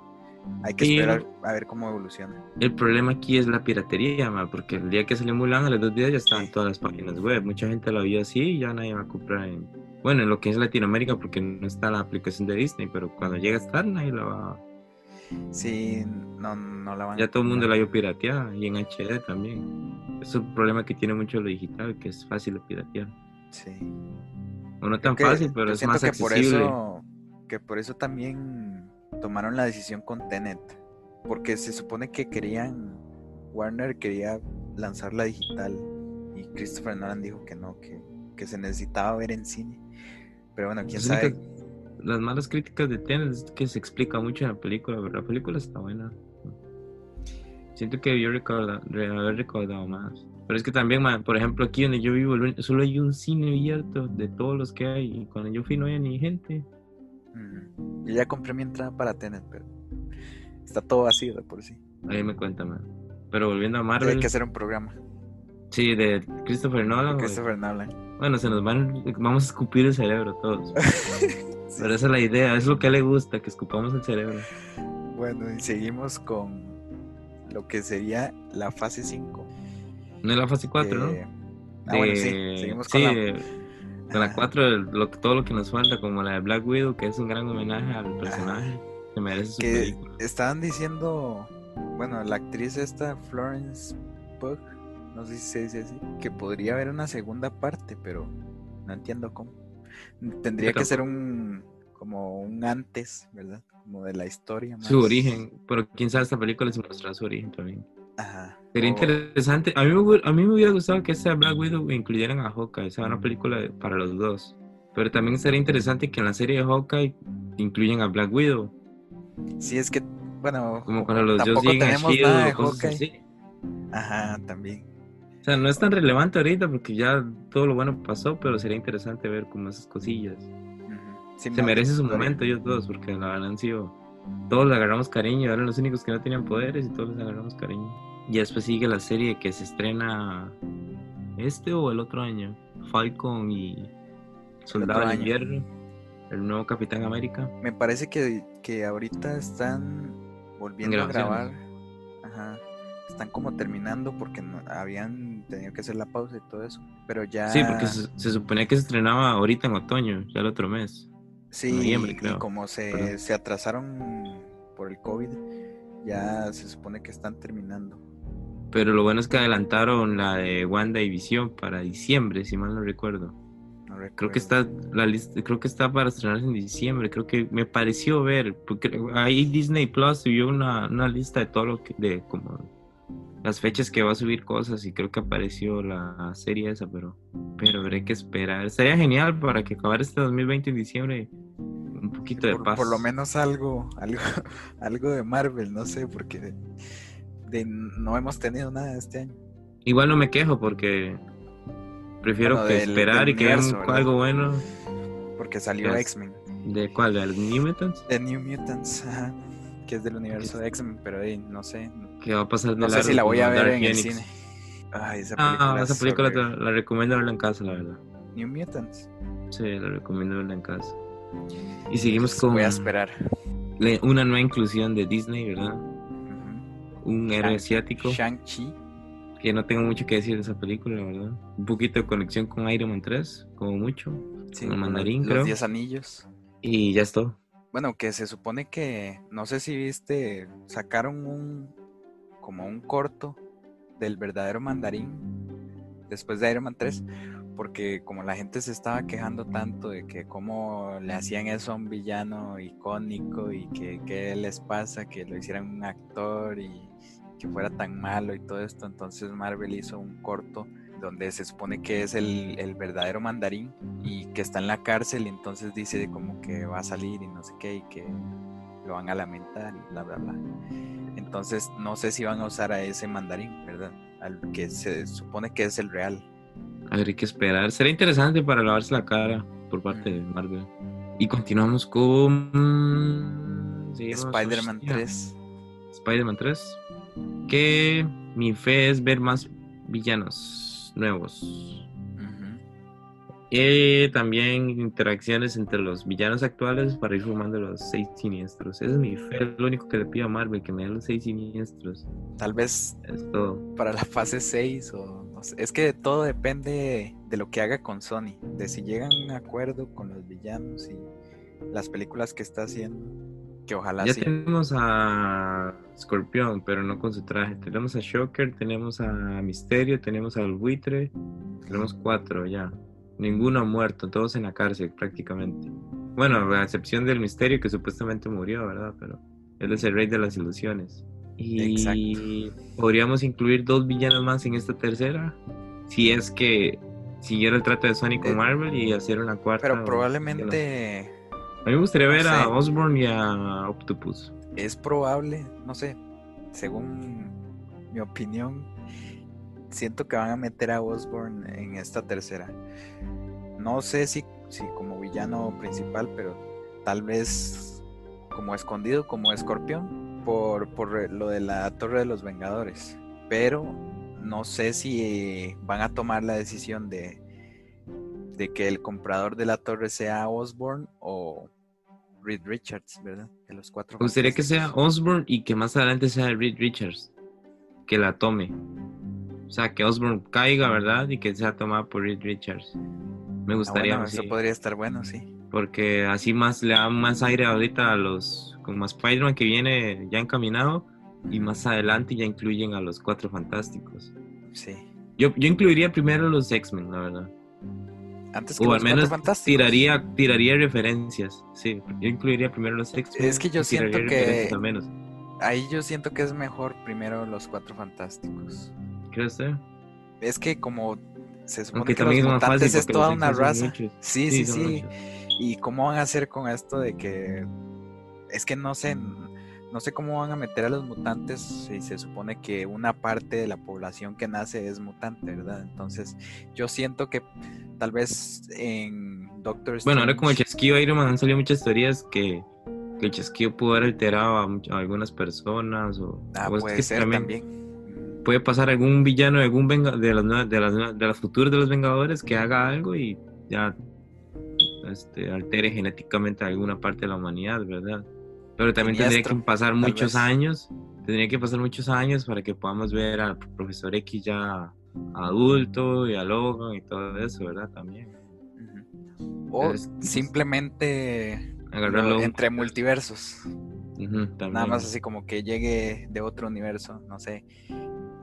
Hay que esperar a ver cómo evoluciona. El problema aquí es la piratería, porque el día que salió Mulan, a los dos días ya estaban todas las páginas web. Mucha gente lo vio así y ya nadie va a comprar en. Bueno, en lo que es Latinoamérica, porque no está la aplicación de Disney, pero cuando llega a estar, nadie la va Sí, no, no la van Ya todo el mundo la vio pirateada y en HD también. Es un problema que tiene mucho lo digital, que es fácil de piratear. Sí. O no tan fácil, pero es más accesible. Por eso, que por eso también tomaron la decisión con Tenet. Porque se supone que querían. Warner quería lanzarla digital. Y Christopher Nolan dijo que no, que, que se necesitaba ver en cine. Pero bueno, quién sabe las malas críticas de Tenet es que se explica mucho en la película, pero la película está buena. Siento que debió haber recordado más. Pero es que también, por ejemplo, aquí donde yo vivo, solo hay un cine abierto de todos los que hay. Y cuando yo fui no había ni gente. Yo ya compré mi entrada para Tenet, pero está todo vacío de por sí. Ahí me cuenta, man. Pero volviendo a Marvel. Hay que hacer un programa. Sí, de Christopher Nolan. Christopher Nolan. Bueno, se nos van, vamos a escupir el cerebro todos. Pero esa es la idea, es lo que le gusta, que escupamos el cerebro. Bueno, y seguimos con lo que sería la fase 5. No es la fase 4, ¿no? Ah, bueno, sí, seguimos con la... Con la 4, lo, todo lo que nos falta, como la de Black Widow, que es un gran homenaje al personaje. Que merece su que Estaban diciendo, bueno, la actriz esta, Florence Pugh, no sé si se dice así, que podría haber una segunda parte, pero no entiendo cómo. Tendría que ser un como un antes, ¿verdad? Como de la historia. Su origen, pero quién sabe esta película les mostrará su origen también. Ajá. Sería interesante. A mí, me, a mí me hubiera gustado que esa Black Widow incluyeran a Hawkeye, sea una película para los dos. Pero también sería interesante que en la serie de Hawkeye incluyan a Black Widow. Sí, es que, bueno, como cuando los tampoco tenemos nada de Hawkeye. Ajá, también. O sea, no es tan relevante ahorita porque ya todo lo bueno pasó, pero sería interesante ver como esas cosillas. Se merece su momento ellos dos, porque la verdad han sido... Todos le agarramos cariño, eran los únicos que no tenían poderes y todos les agarramos cariño. Y después sigue la serie que se estrena este o el otro año. Falcon y Soldado de Invierno, el nuevo Capitán América. Me parece que, que ahorita están volviendo a grabar. Ajá están como terminando porque no, habían tenido que hacer la pausa y todo eso. Pero ya. Sí, porque se, suponía que se estrenaba ahorita en otoño, ya el otro mes. Sí, noviembre, creo. y como se, se atrasaron por el COVID, ya se supone que están terminando. Pero lo bueno es que adelantaron la de Wanda y Visión para diciembre, si mal no recuerdo. No recuerdo. Creo que está la lista, creo que está para estrenarse en diciembre. Creo que me pareció ver, porque ahí Disney Plus subió una, una lista de todo lo que, de como las fechas que va a subir cosas y creo que apareció la serie esa, pero, pero habré que esperar. Sería genial para que acabar este 2020 en diciembre un poquito de paz. Por lo menos algo, algo, algo de Marvel, no sé, porque de, no hemos tenido nada este año. Igual no me quejo porque prefiero que esperar y que veamos algo bueno. Porque salió X-Men. ¿De cuál? ¿De New Mutants? De New Mutants, ajá que es del universo de X-Men, pero ahí no sé. ¿Qué va a pasar? No sé si la voy a ver en el cine. Ay, esa ah, película, ah, esa película la recomiendo verla en casa, la verdad. New Mutants. Sí, la recomiendo verla en casa. Y seguimos con. Voy a esperar. Una nueva inclusión de Disney, ¿verdad? Un héroe asiático. Shang-Chi. Que no tengo mucho que decir de esa película, la verdad. Un poquito de conexión con Iron Man 3, como mucho. Sí, con el mandarín, los, Los 10 anillos. Y ya es todo. Bueno, que se supone que, no sé si viste, sacaron un, como un corto del verdadero mandarín después de Iron Man 3, porque como la gente se estaba quejando tanto de que cómo le hacían eso a un villano icónico y que qué les pasa, que lo hicieran un actor y que fuera tan malo y todo esto, entonces Marvel hizo un corto donde se supone que es el, verdadero mandarín y que está en la cárcel y entonces dice como que va a salir y no sé qué y que lo van a lamentar y bla, bla, bla. Entonces no sé si van a usar a ese mandarín, ¿verdad? Al que se supone que es el real. Habría que esperar. Será interesante para lavarse la cara por parte de Marvel. Y continuamos con... Spider-Man 3. Spider-Man 3. Que mi fe es ver más villanos nuevos. Y también interacciones entre los villanos actuales para ir formando los seis siniestros. Ese es mi fe, lo único que le pido a Marvel, que me dé los seis siniestros. Tal vez para la fase 6 o Es que todo depende de lo que haga con Sony, de si llegan a un acuerdo con los villanos y las películas que está haciendo. Que ojalá ya tenemos a Scorpion, pero no con su traje. Tenemos a Shocker, tenemos a Misterio, tenemos al buitre. Tenemos cuatro ya. Ninguno ha muerto, todos en la cárcel prácticamente. Bueno, a excepción del Misterio que supuestamente murió, ¿verdad? Pero él es el rey de las ilusiones. Y podríamos incluir dos villanos más en esta tercera. Si es que siguiera el trato de Sonic con eh, Marvel y hacer una cuarta. Pero probablemente a mí me gustaría ver a Osborn y a Octopus. Es probable, no sé, según mi opinión, siento que van a meter a Osborn en esta tercera. No sé si, si como villano principal, pero tal vez como escondido, como escorpión, por, por lo de la Torre de los Vengadores. Pero no sé si van a tomar la decisión de, de que el comprador de la torre sea Osborn o Reed Richards, ¿verdad? De los cuatro. Me gustaría que sea fantásticos. Osborn y que más adelante sea Reed Richards. Que la tome. O sea, que Osborn caiga, ¿verdad? Y que sea tomada por Reed Richards. Me Ah, gustaría bueno, así, eso podría estar bueno, sí. Porque así más le da más aire ahorita a los. Como Spider-Man que viene ya encaminado. Y más adelante ya incluyen a los cuatro fantásticos. Sí. Yo, yo incluiría primero los X-Men, la verdad. Antes que O al menos tiraría, tiraría referencias. Sí, yo incluiría primero los X-Men. Es que yo siento que- menos. Ahí yo siento que es mejor primero los cuatro fantásticos. ¿Cree usted? Es que como se supone Aunque que los mutantes es toda una raza. Sí, sí, sí. muchos. ¿Y cómo van a hacer con esto de que es que no sé, no sé cómo van a meter a los mutantes si se supone que una parte de la población que nace es mutante, ¿verdad? Entonces, yo siento que tal vez en Doctor Bueno, ahora con el Strange- chasquido Iron Man han salido muchas teorías que, que el chasquido pudo haber alterado a, algunas personas. O, Ah, o es puede que ser también. Puede pasar algún villano de, algún venga- de, las, de, las, de las futuras de los Vengadores que haga algo y ya este, altere genéticamente alguna parte de la humanidad, ¿verdad? Pero también tendría que pasar muchos vez. años, tendría que pasar muchos años para que podamos ver al profesor X ya adulto y a Logan y todo eso, ¿verdad? También. O simplemente Agarrar lo- Logan. entre multiversos. Nada más así como que llegue de otro universo, no sé.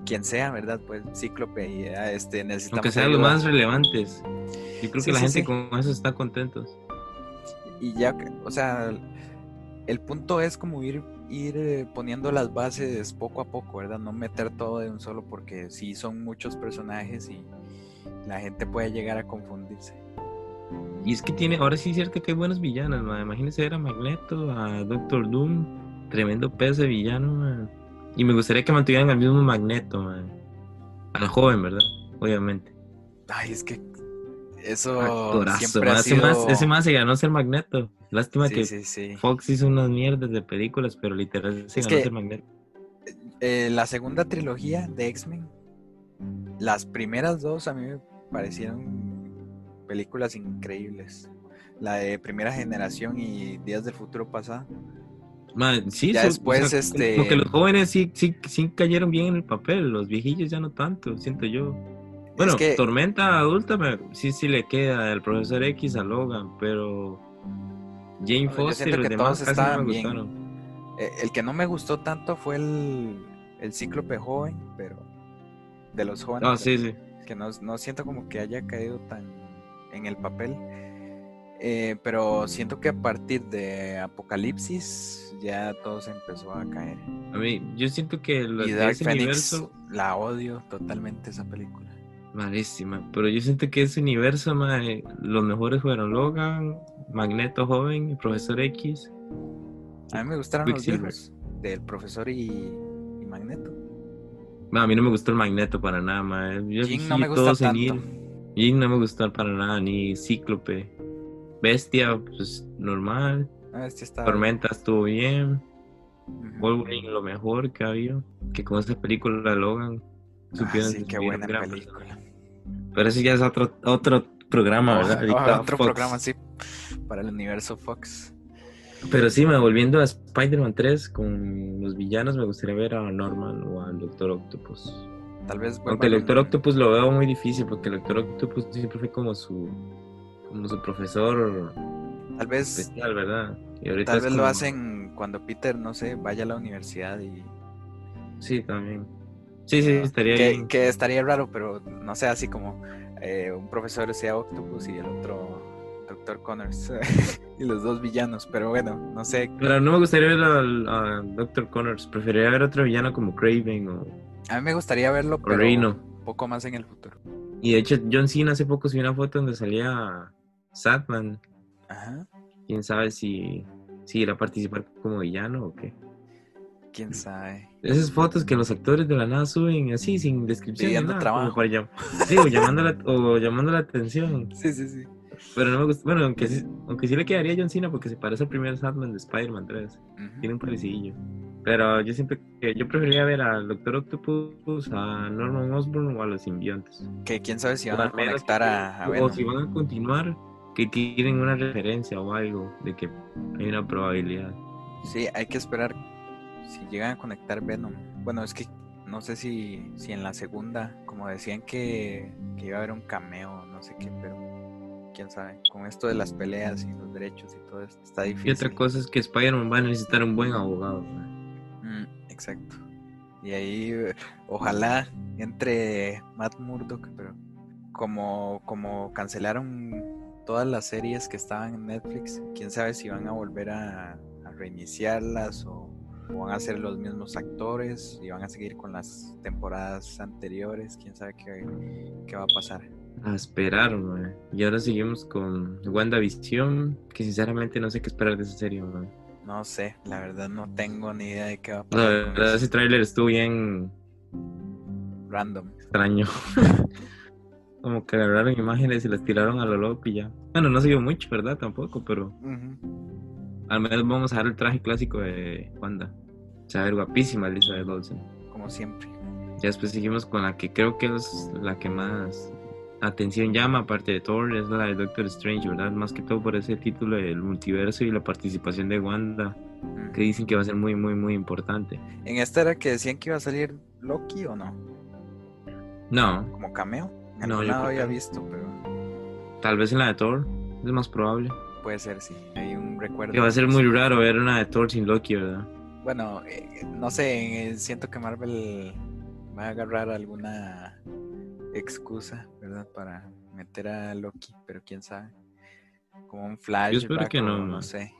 Quien sea, ¿verdad? Pues Cíclope y ah, este necesitamos Aunque sean los más relevantes. Yo creo Sí, que la sí, gente sí. con eso está contentos. Y ya, o sea, el punto es como ir, ir eh, poniendo las bases poco a poco, ¿verdad? No meter todo de un solo porque sí son muchos personajes y la gente puede llegar a confundirse. Y es que tiene, ahora sí es cierto que hay buenos villanos, man. Imagínense ver a Magneto, a Doctor Doom, tremendo peso de villano, man. Y me gustaría que mantuvieran al mismo Magneto, man. Al joven, ¿verdad? Obviamente. Ay, es que eso Actorazo, siempre ha Ese, sido... más, ese más se ganó ser Magneto. Lástima Sí, que sí, sí. Fox hizo unas mierdas de películas, pero literal se Es que- Magneto. Eh, la segunda trilogía de X-Men, las primeras dos a mí me parecieron películas increíbles. La de primera generación y Días del Futuro pasado. Man, sí, Ya so- después, o sea, este- Como que los jóvenes sí, sí, sí cayeron bien en el papel, los viejillos ya no tanto, siento yo. Bueno, es que Tormenta adulta me- sí, sí le queda el profesor X a Logan, pero Jane Foster y siento los que demás casi no me bien. gustaron. eh, el que no me gustó tanto fue el, el cíclope joven, pero de los jóvenes. Ah, sí, sí. que no, no siento como que haya caído tan en el papel. Eh, pero siento que a partir de Apocalipsis ya todo se empezó a caer. A mí, yo siento que lo, y Dark Phoenix universo, la odio totalmente esa película. malísima, pero yo siento que ese universo, mae, los mejores fueron Logan, Magneto joven y Profesor X. A mí me gustaron los viejos del profesor y, y Magneto. Ma, a mí no me gustó el Magneto para nada, mae. Yo vi no me gusta tanto. no me gustó para nada, ni Cíclope. Bestia, pues normal. Ah, este está Tormenta estuvo bien. Ujú. Wolverine lo mejor que ha habido. Que con esta película de Logan Ah, supieron sí, qué buena gran película. Pero ese ya es otro, otro programa, ¿verdad? Ah, Ahorita otro Fox. programa así para el universo Fox. Pero sí, volviendo a Spider-Man 3 con los villanos, me gustaría ver a Norman o al Doctor Octopus. Tal vez Aunque el Doctor Octopus lo veo muy difícil porque el Doctor Octopus siempre fue como su como su profesor Tal vez, especial, ¿verdad? Y ahorita tal vez lo hacen cuando Peter, no sé, vaya a la universidad y Sí, también. Sí, sí, estaría que, bien. que estaría raro, pero no sé, así como eh, un profesor sea Octopus y el otro Doctor Connors y los dos villanos, pero bueno, no sé, Pero no me gustaría ver al- a, Doctor Connors, preferiría ver otro villano como Craven o, a mí me gustaría verlo, pero Rhino. un poco más en el futuro. Y de hecho, John Cena hace poco subió una foto donde salía Satman. Ajá, Quién sabe si, si irá a participar como villano o qué. quién sabe. Esas fotos que los actores de la nada suben así, sin descripción. Pidiendo nada, trabajo. como para llam- sí, o llamando, la, o llamando la atención. Sí, sí, sí. Pero no me gusta. Bueno, aunque sí, aunque sí le quedaría a John Cena porque se parece al primer Satman de Spider-Man 3. Ujú. Tiene un parecidillo. Pero yo siempre yo preferiría ver al Doctor Octopus, a Norman Osborn o a los simbiontes. Que quién sabe si O van a conectar a, a o Venom. si van a continuar, que tienen una referencia o algo de que hay una probabilidad. Sí, hay que esperar si llegan a conectar Venom. Bueno, es que no sé si, si en la segunda, como decían que, que iba a haber un cameo, no sé qué, pero quién sabe. Con esto de las peleas y los derechos y todo esto, está difícil. Y otra cosa es que Spider-Man va a necesitar un buen abogado. Mm, exacto. Y ahí, ojalá entre Matt Murdock, pero como, como cancelaron todas las series que estaban en Netflix, quién sabe si van a volver a, reiniciarlas o, van a ser los mismos actores y van a seguir con las temporadas anteriores, quién sabe qué, qué va a pasar. A esperar, Y ahora seguimos con WandaVision, que sinceramente no sé qué esperar de esa serie, No sé, la verdad no tengo ni idea de qué va a pasar. La verdad, ese tráiler estuvo bien... Random. Extraño. Como que agarraron imágenes y las tiraron a lo loco y ya. Bueno, no se mucho, ¿verdad? Tampoco, pero. Al menos vamos a ver el traje clásico de Wanda. O sea, guapísima Elizabeth Olsen. Como siempre. Ya después seguimos con la que creo que es la que más atención llama, aparte de Thor, es la de Doctor Strange, ¿verdad? Más que todo por ese título del multiverso y la participación de Wanda, que dicen que va a ser muy, muy, muy importante. ¿En esta era que decían que iba a salir Loki o no? No. ¿Como cameo? no, yo había visto, pero. Tal vez en la de Thor, es más probable. Puede ser, sí. Hay un recuerdo. Que va a ser muy raro ver una de Thor sin Loki, ¿verdad? Bueno, eh, no sé, siento que Marvel va a agarrar alguna excusa, ¿verdad? Para meter a Loki, pero quién sabe. Como un flash. Yo espero que no, no sé.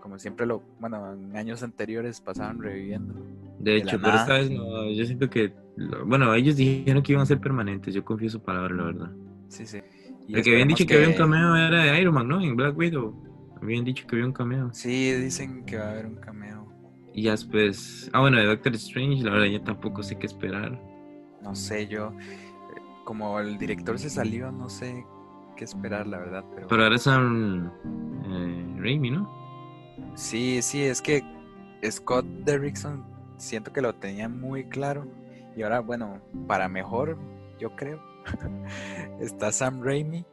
Como siempre lo, bueno, en años anteriores pasaban reviviendo. De, hecho, pero esta vez no, yo siento que, bueno, ellos dijeron que iban a ser permanentes, yo confío su palabra, la verdad. Sí, sí. El que habían dicho que... había un cameo era de Iron Man, ¿no? En Black Widow. Habían dicho que había un cameo. Sí, dicen que va a haber un cameo. Y después, ah, bueno, de Doctor Strange, la verdad ya tampoco sé qué esperar. No sé, yo, como el director se salió, no sé qué esperar, la verdad. Pero, pero ahora es un eh, Raimi, ¿no? Sí, sí, es que Scott Derrickson siento que lo tenía muy claro. Y ahora, bueno, para mejor, yo creo, está Sam Raimi.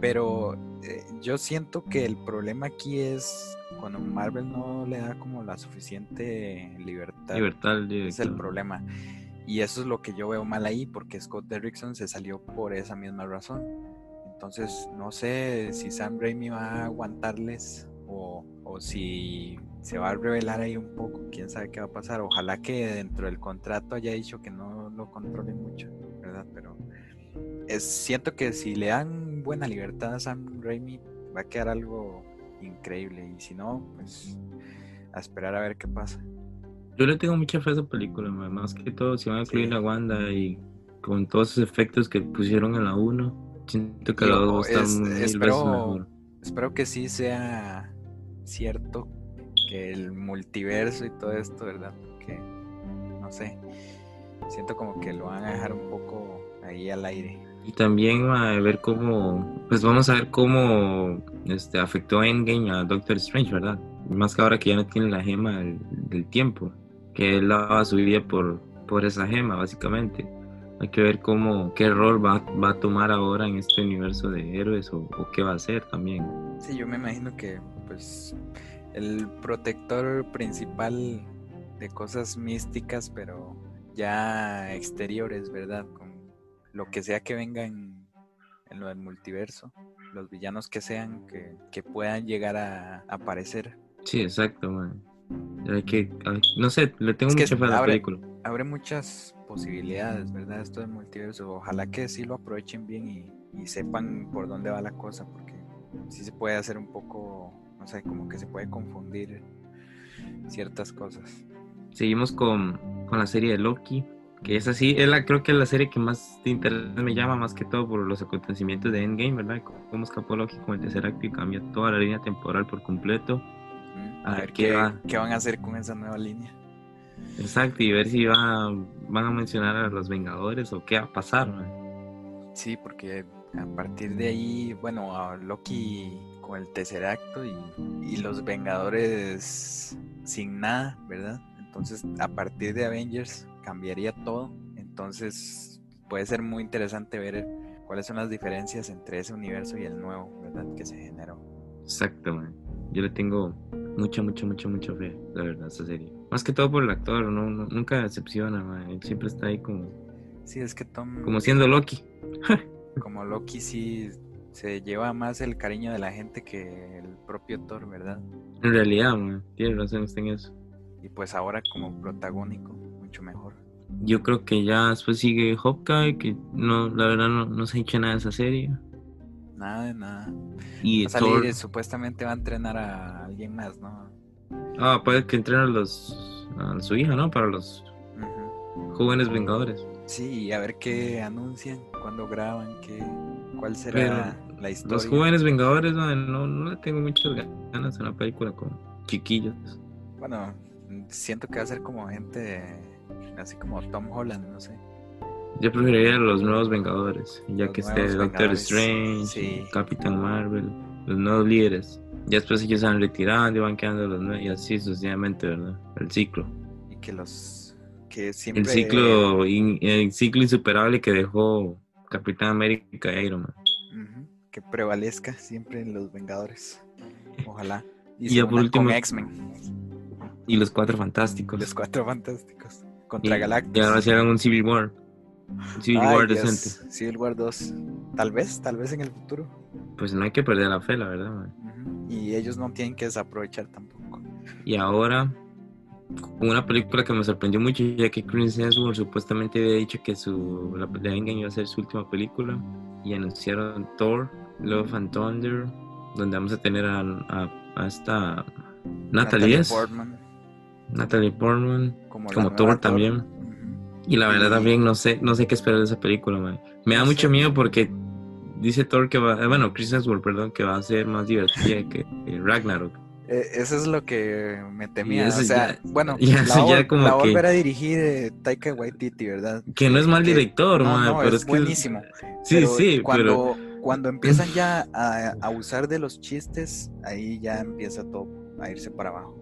Pero eh, yo siento que el problema aquí es cuando Marvel no le da como la suficiente libertad. Libertad, Es el problema. Y eso es lo que yo veo mal ahí, porque Scott Derrickson se salió por esa misma razón. Entonces, no sé si Sam Raimi va a aguantarles o, o si se va a revelar ahí un poco, quién sabe qué va a pasar. Ojalá que dentro del contrato haya dicho que no lo controle mucho, ¿verdad? Pero es, siento que si le dan buena libertad a Sam Raimi, va a quedar algo increíble. Y si no, pues a esperar a ver qué pasa. Yo le tengo mucha fe a esa película, más que todo, si van a incluir la Wanda y con todos esos efectos que pusieron en la 1, siento que la 2 va a estar muy espero, espero que sí sea cierto que el multiverso y todo esto, ¿verdad? Porque, no sé, siento como que lo van a dejar un poco ahí al aire. Y también a ver cómo, pues vamos a ver cómo este, afectó Endgame a Doctor Strange, ¿verdad? Más que ahora que ya no tiene la gema del, tiempo, que él la va a subir por, por esa gema, básicamente. Hay que ver cómo, qué rol va, va a tomar ahora en este universo de héroes o, o qué va a hacer también. Sí, yo me imagino que pues el protector principal de cosas místicas, pero ya exteriores, ¿verdad? Con lo que sea que venga en, lo del multiverso, los villanos que sean, que, puedan llegar a, aparecer. Sí, exacto, man. Hay que, no sé, le tengo mucha fe a la película. Abre muchas posibilidades, ¿verdad? Esto del multiverso. Ojalá que sí lo aprovechen bien y, y sepan por dónde va la cosa, porque sí se puede hacer un poco o sea, como que se puede confundir ciertas cosas. Seguimos con, la serie de Loki, que es así, es la, creo que es la serie que más de interés me llama, más que todo por los acontecimientos de Endgame, ¿verdad? Cómo escapó Loki con el tercer acto y cambió toda la línea temporal por completo. A, ver qué, va. qué van a hacer con esa nueva línea. Exacto, y ver si va, van a mencionar a los Vengadores o qué va a pasar. Sí, porque a partir de ahí, bueno, a Loki con el tercer acto y, los Vengadores sin nada, ¿verdad? Entonces, a partir de Avengers cambiaría todo. Entonces, puede ser muy interesante ver cuáles son las diferencias entre ese universo y el nuevo, ¿verdad? Que se generó. Exactamente. yo le tengo mucha, mucha, mucha, mucha fe, la verdad, a esta serie. Más que todo por el actor, no, no- nunca decepciona, man. Él siempre está ahí como, Sí, es que Tom, como siendo Loki. como Loki, sí se lleva más el cariño de la gente que el propio Thor, ¿verdad? En realidad, man, tiene razón usted en eso. Y pues ahora como protagónico, mucho mejor. Yo creo que ya después sigue Hawkeye, que no, la verdad no, no se ha hecho nada de esa serie. Nada de nada. Y Va a salir, Thor, supuestamente va a entrenar a alguien más, ¿no? ah, puede que entren a los, a su hija, ¿no? Para los Ujú. jóvenes vengadores. Sí, y a ver qué anuncian, cuándo graban, qué, cuál será la historia. Los jóvenes vengadores, no, no le tengo muchas ganas en una película con chiquillos. Bueno, siento que va a ser como gente así como Tom Holland, no sé. Yo preferiría los nuevos vengadores, ya Los que esté Doctor Vengadores, Strange, sí. Capitán Marvel, los nuevos líderes. Ya después ellos se van retirando y van quedando los nuevos, y así sucesivamente, ¿verdad? El ciclo. Y que los que siempre El ciclo, in- el ciclo insuperable que dejó Capitán América y Iron Man. Que prevalezca siempre en los Vengadores. Ojalá. Y ya por último- X-Men, Y los cuatro fantásticos. los cuatro fantásticos. y, Contra Galactus. y ahora se hagan un Civil War. Civil Ay, War Dios, decente. Civil War 2. Tal vez, tal vez en el futuro. Pues no hay que perder la fe, la verdad. man. Y ellos no tienen que desaprovechar tampoco. Y ahora, una película que me sorprendió mucho, ya que Chris Hemsworth supuestamente había dicho que su, la de Endgame iba a ser su última película, y anunciaron Thor, Love and Thunder, donde vamos a tener a, a- a esta Natalie, Portman, Natalie Portman, como, Thor también. Y la verdad también no sé, no sé qué esperar de esa película, man. Me da mucho miedo porque dice Thor que va, eh, bueno, Chris Hemsworth, perdón, que va a ser más divertida que, que Ragnarok. Eh, eso es lo que me temía. o sea, ya- bueno, ya- la, ya como la que- volver a dirigir eh, Taika Waititi, ¿verdad? Que no es mal director, man, no, pero es es que buenísimo. Sí, Pero sí, cuando, cuando empiezan ya a, a usar de los chistes, ahí ya empieza todo a irse para abajo.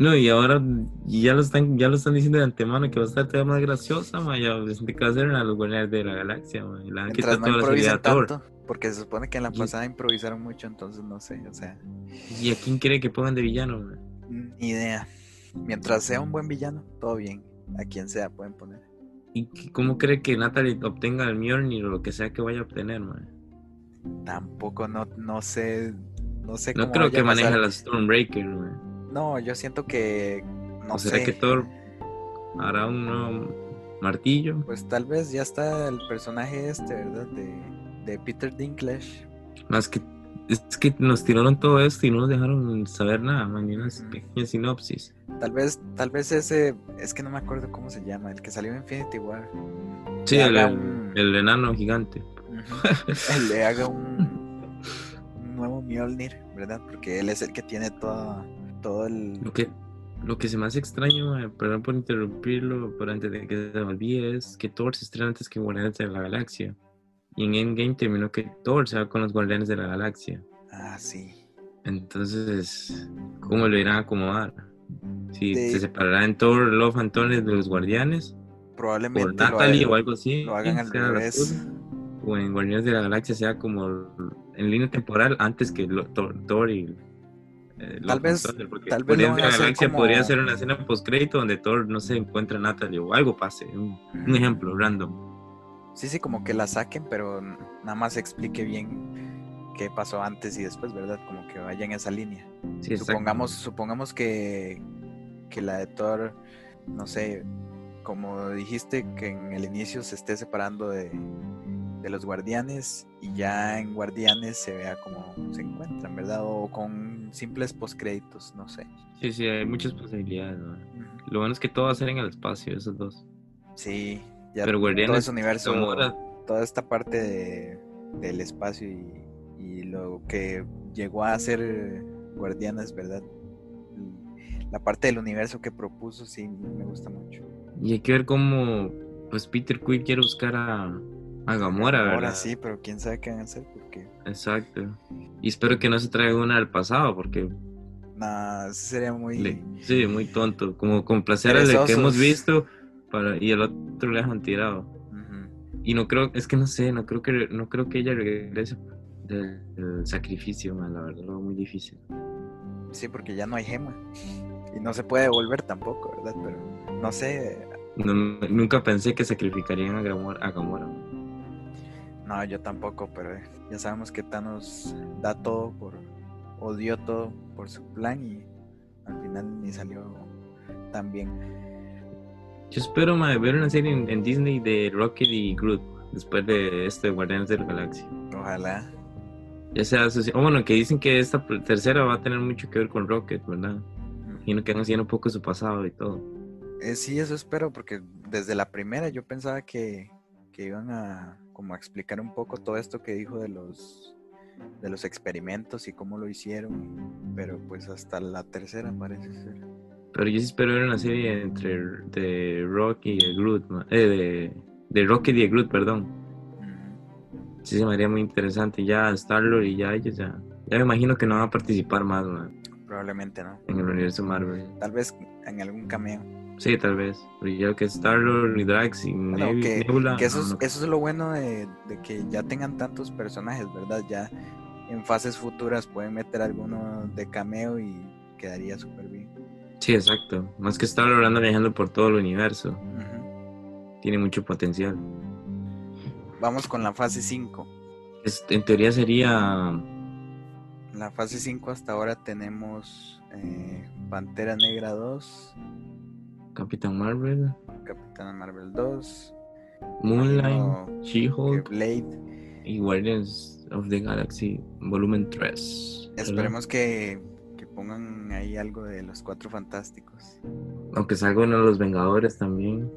No, y ahora ya lo están, ya lo están diciendo de antemano que va a estar todavía más graciosa, man. Ya que va a ser a los Guardianes de la Galaxia, man. Y le van a Mientras quitar no toda la seriedad tanto, porque se supone que en la Y- pasada improvisaron mucho, entonces no sé, o sea, ¿Y a quién quiere que pongan de villano, man? ni idea. Mientras sea un buen villano, todo bien. A quien sea pueden poner. ¿Y cómo cree que Natalie obtenga el Mjolnir o lo que sea que vaya a obtener, man? Tampoco no, no sé, no sé No cómo creo vaya que maneje la Stormbreaker, man. No, yo siento que no ¿O será sé. que Thor hará un nuevo martillo? Pues tal vez ya está el personaje este, ¿verdad? De, de Peter Dinklage. Más que es que nos tiraron todo esto y no nos dejaron saber nada, man, ni una Ujú. pequeña sinopsis. Tal vez, tal vez ese, es que no me acuerdo cómo se llama, el que salió en Infinity War. Sí, el, el- un- el enano gigante. Le haga un, un nuevo Mjolnir, ¿verdad? Porque él es el que tiene todo, todo el... Lo que, lo que se hace extraño, eh, perdón por interrumpirlo, pero antes de que se me olvide, es que Thor se estrena antes que Guardianes de la Galaxia. Y en Endgame terminó que Thor se va con los Guardianes de la Galaxia. Ah, sí. Entonces, ¿cómo lo irán a acomodar? Si De- se separará en Thor, Love and de los Guardianes, Probablemente por lo Natalie hagan- o algo así. lo hagan al revés. O en Guardianes de la Galaxia sea como en línea temporal antes que Thor, Thor y. eh, and vez- tal vez lo Guardianes de van a la hacer Galaxia como- podría ser una escena post crédito donde Thor no se encuentra a Natalie o algo pase. Un, un ejemplo random. Sí, sí, como que la saquen, pero nada más explique bien qué pasó antes y después, ¿verdad? Como que vaya en esa línea. Sí, supongamos, supongamos que, que la de Thor, no sé, como dijiste, que en el inicio se esté separando de, de los guardianes y ya en guardianes se vea como se encuentran, ¿verdad? O con simples postcréditos, no sé. Sí, sí, hay muchas posibilidades. ¿no? Lo bueno es que todo va a ser en el espacio, esos dos. Sí, ya Pero todo Guardianes ese universo, toda esta parte de- del espacio y, y lo que llegó a ser Guardianes, ¿verdad? La parte del universo que propuso sí me gusta mucho. Y hay que ver cómo pues Peter Quill quiere buscar a, a Gamora, ¿verdad? Ahora sí, pero quién sabe qué van a hacer porque Exacto. Y espero que no se traiga una del pasado, porque eso sería muy le- sí, muy tonto. Como complacer al de que hemos visto para, y el otro le dejan tirado. Y no creo, es que no sé, no creo que no creo que ella regrese del, del sacrificio, man, la verdad, lo muy difícil. Sí, porque ya no hay gema. Y no se puede devolver tampoco, ¿verdad? Pero no sé. nunca pensé que sacrificarían a Gamora. A Gamora. No, yo tampoco, pero ya sabemos que Thanos da todo por. odió todo por su plan y al final ni salió tan bien. Yo espero ver una serie en, Disney de Rocket y Groot después de este Guardianes de la Galaxia. Ojalá. Ya sea, oh, bueno, que dicen que esta tercera va a tener mucho que ver con Rocket, ¿verdad? Imagino que han un poco su pasado y todo. Eh, sí, eso espero, porque desde la primera yo pensaba que, que iban a como a explicar un poco todo esto que dijo de los de los experimentos y cómo lo hicieron, pero pues hasta la tercera parece ser. Pero yo sí espero ver una serie entre de Rocky y Groot, eh, de, de Rocky y Groot, perdón. Sí, se me haría muy interesante. Ya Star-Lord y ya ellos ya, ya me imagino que no van a participar más, Probablemente no. En el universo Marvel. Tal vez en algún cameo. Sí, tal vez. Pero ya que Star-Lord y Drax y Nebula. Que eso, es, eso es lo bueno de, de, que ya tengan tantos personajes, ¿verdad? Ya en fases futuras pueden meter alguno de cameo y quedaría súper bien. Sí, exacto. Más que anda viajando por todo el universo. Tiene mucho potencial. Vamos con la fase 5. En teoría sería... La fase 5 hasta ahora tenemos eh, Pantera Negra 2. Capitán Marvel. Capitán Marvel 2. Moonlight. She-Hulk. Blade. Y Guardians of the Galaxy Volumen 3. Esperemos que pongan ahí algo de los cuatro fantásticos. Aunque salga uno de los Vengadores también.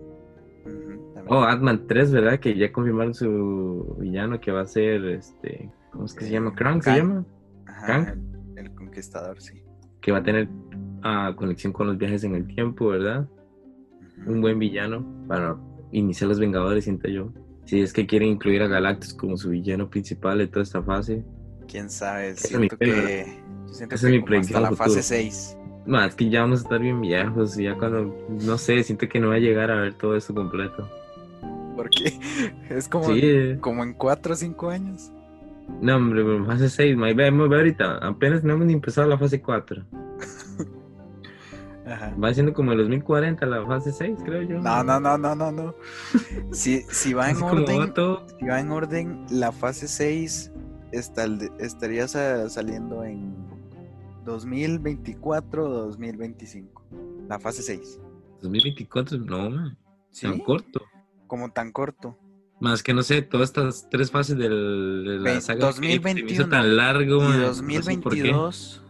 oh, Ant-Man 3, ¿verdad? Que ya confirmaron su villano que va a ser este. ¿Cómo es que se llama? Eh, ¿Crank se llama? Ajá, El, Conquistador, sí. Que va a tener uh, conexión con los viajes en el tiempo, ¿verdad? Un buen villano para iniciar los Vengadores, siento yo. Si es que quieren incluir a Galactus como su villano principal de toda esta fase. Quién sabe, siento que Esa es mi. Hasta la fase 6. Más que ya vamos a estar bien viejos. Ya cuando, no sé, siento que no va a llegar a ver todo eso completo. Porque es como, eh. como en 4 o 5 años. No, hombre, fase 6, vemos ahorita, apenas no hemos empezado la fase 4. Ajá. Va siendo como el 2040 la fase 6, creo yo. No, no, no, no, no, no. si, si va en orden, si va en orden, la fase 6 está, estaría saliendo en 2024 o 2025. La fase 6. 2024, no, man. Tan corto. Como tan corto. Más que no sé, todas estas tres fases de la saga 2021 tan largo. Y 2022.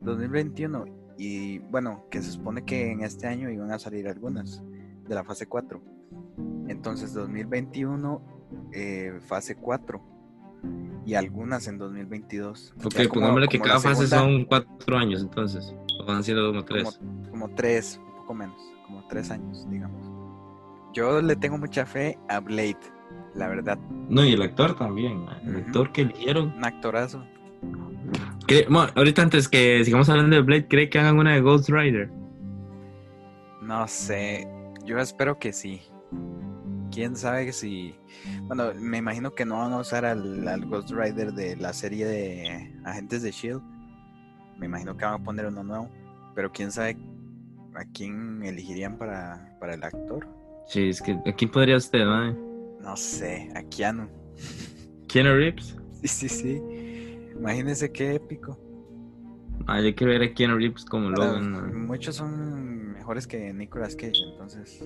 2021. Y bueno, que se supone que en este año iban a salir algunas de la fase 4. Entonces 2021, eh, fase 4 y algunas en 2022. Ok, pongámosle que cada fase son cuatro años entonces, o van siendo como tres. Como, tres, un poco menos, como tres años, digamos. Yo le tengo mucha fe a Blade, la verdad. No, y el actor también, el actor que eligieron. Un actorazo. Ahorita antes que sigamos hablando de Blade, ¿cree que hagan una de Ghost Rider? No sé, yo espero que sí quién sabe si. Bueno, me imagino que no van a usar al, Ghost Rider de la serie de Agentes de Shield. Me imagino que van a poner uno nuevo. Pero quién sabe a quién elegirían para, para el actor. Sí, es que ¿a quién podría usted, man? No sé, a Keanu. ¿Keanu Reeves? Sí, sí, sí. Imagínese qué épico. Ah, yo quiero ver a Keanu Reeves como Logan. Muchos son mejores que Nicolas Cage, entonces.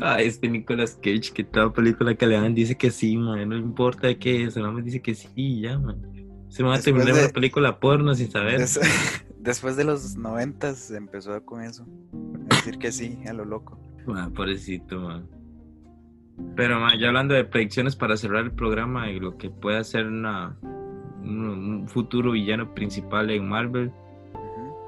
Ah, este Nicolas Cage, que toda película que le dan dice que sí, man. No importa de qué, solamente dice que sí, ya, man. Se me va a terminar de... una película porno sin saber. Después de los noventas empezó con eso. A decir que sí, a lo loco. Ah, pobrecito, man. Pero, man, ya hablando de predicciones para cerrar el programa y lo que puede ser una, un, futuro villano principal en Marvel,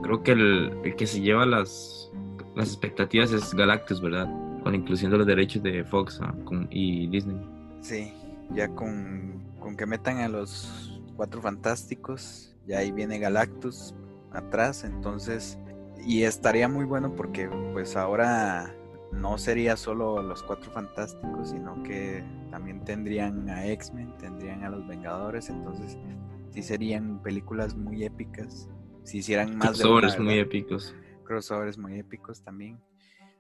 creo que el, el que se lleva las, las expectativas es Galactus, ¿verdad? Con la inclusión de los derechos de Fox ah, y Disney. Sí, ya con, con que metan a los cuatro fantásticos, ya ahí viene Galactus atrás, entonces, y estaría muy bueno porque pues ahora no sería solo los cuatro fantásticos, sino que también tendrían a X-Men, tendrían a los Vengadores, entonces sí serían películas muy épicas si hicieran más crossovers muy épicos. Crossovers muy épicos también.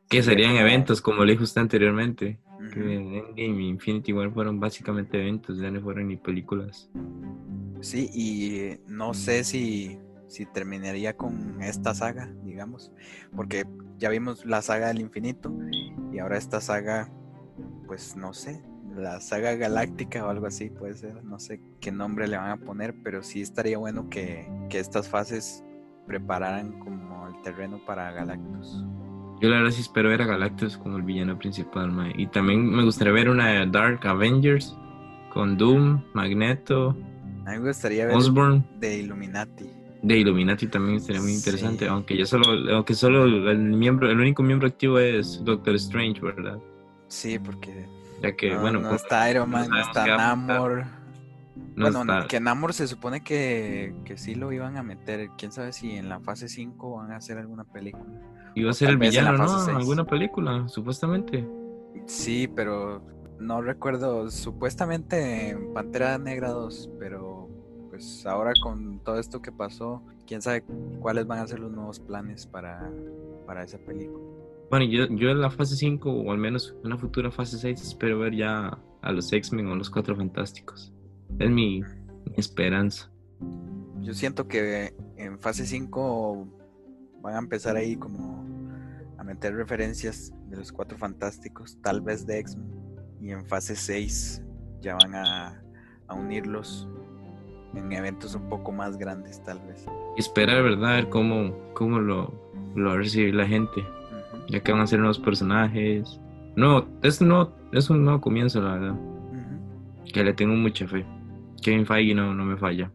Que serían eventos, como le dijo usted anteriormente. Que Endgame y Infinity War fueron básicamente eventos, ya no fueron ni películas. Sí, y no sé si, si terminaría con esta saga, digamos, porque ya vimos la saga del infinito y ahora esta saga, pues no sé, la saga galáctica o algo así puede ser, no sé qué nombre le van a poner, pero sí estaría bueno que, que estas fases prepararan como el terreno para Galactus. Yo la verdad sí espero ver a Galactus como el villano principal, Y también me gustaría ver una Dark Avengers con Doom, Magneto. A mí me gustaría ver Osborn. de Illuminati. De Illuminati también sería muy interesante, aunque ya solo, aunque solo el miembro, el único miembro activo es Doctor Strange, ¿verdad? Sí, porque ya que bueno, no está Iron Man, no está Namor. bueno, que Namor se supone que, que sí lo iban a meter. Quién sabe si en la fase 5 van a hacer alguna película. Iba a ser el villano, ¿no? Alguna película, supuestamente. Sí, pero no recuerdo. Supuestamente en Pantera Negra 2, pero pues ahora con todo esto que pasó, quién sabe cuáles van a ser los nuevos planes para, para esa película. Bueno, yo, yo en la fase 5, o al menos en una futura fase 6, espero ver ya a los X-Men o los Cuatro Fantásticos. Es mi, mi esperanza. Yo siento que en fase 5 van a empezar ahí como a meter referencias de los cuatro fantásticos, tal vez de X-Men. Y en fase 6 ya van a, unirlos en eventos un poco más grandes, tal vez. Y esperar, ¿verdad? A ver cómo, cómo lo, lo va a recibir la gente. Ya que van a ser nuevos personajes. No, es, no, es un nuevo comienzo, la verdad. Que le tengo mucha fe. Kevin Feige no, no me falla.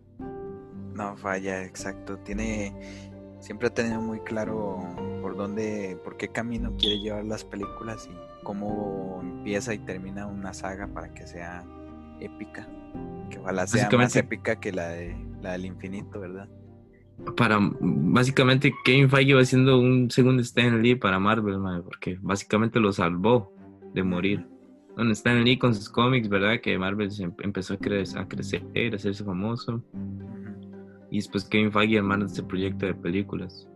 No falla, exacto. Tiene siempre ha tenido muy claro por dónde, por qué camino quiere llevar las películas y cómo empieza y termina una saga para que sea épica. Que ojalá sea más épica que la, de, la del infinito, ¿verdad? Para, básicamente, Kevin Feige va siendo un segundo Stan Lee para Marvel, porque básicamente lo salvó de morir. Donde Stan Lee con sus cómics, ¿verdad? Que Marvel empezó a, crecer, a crecer, a hacerse famoso. Y después Kevin Feige armando este proyecto de películas.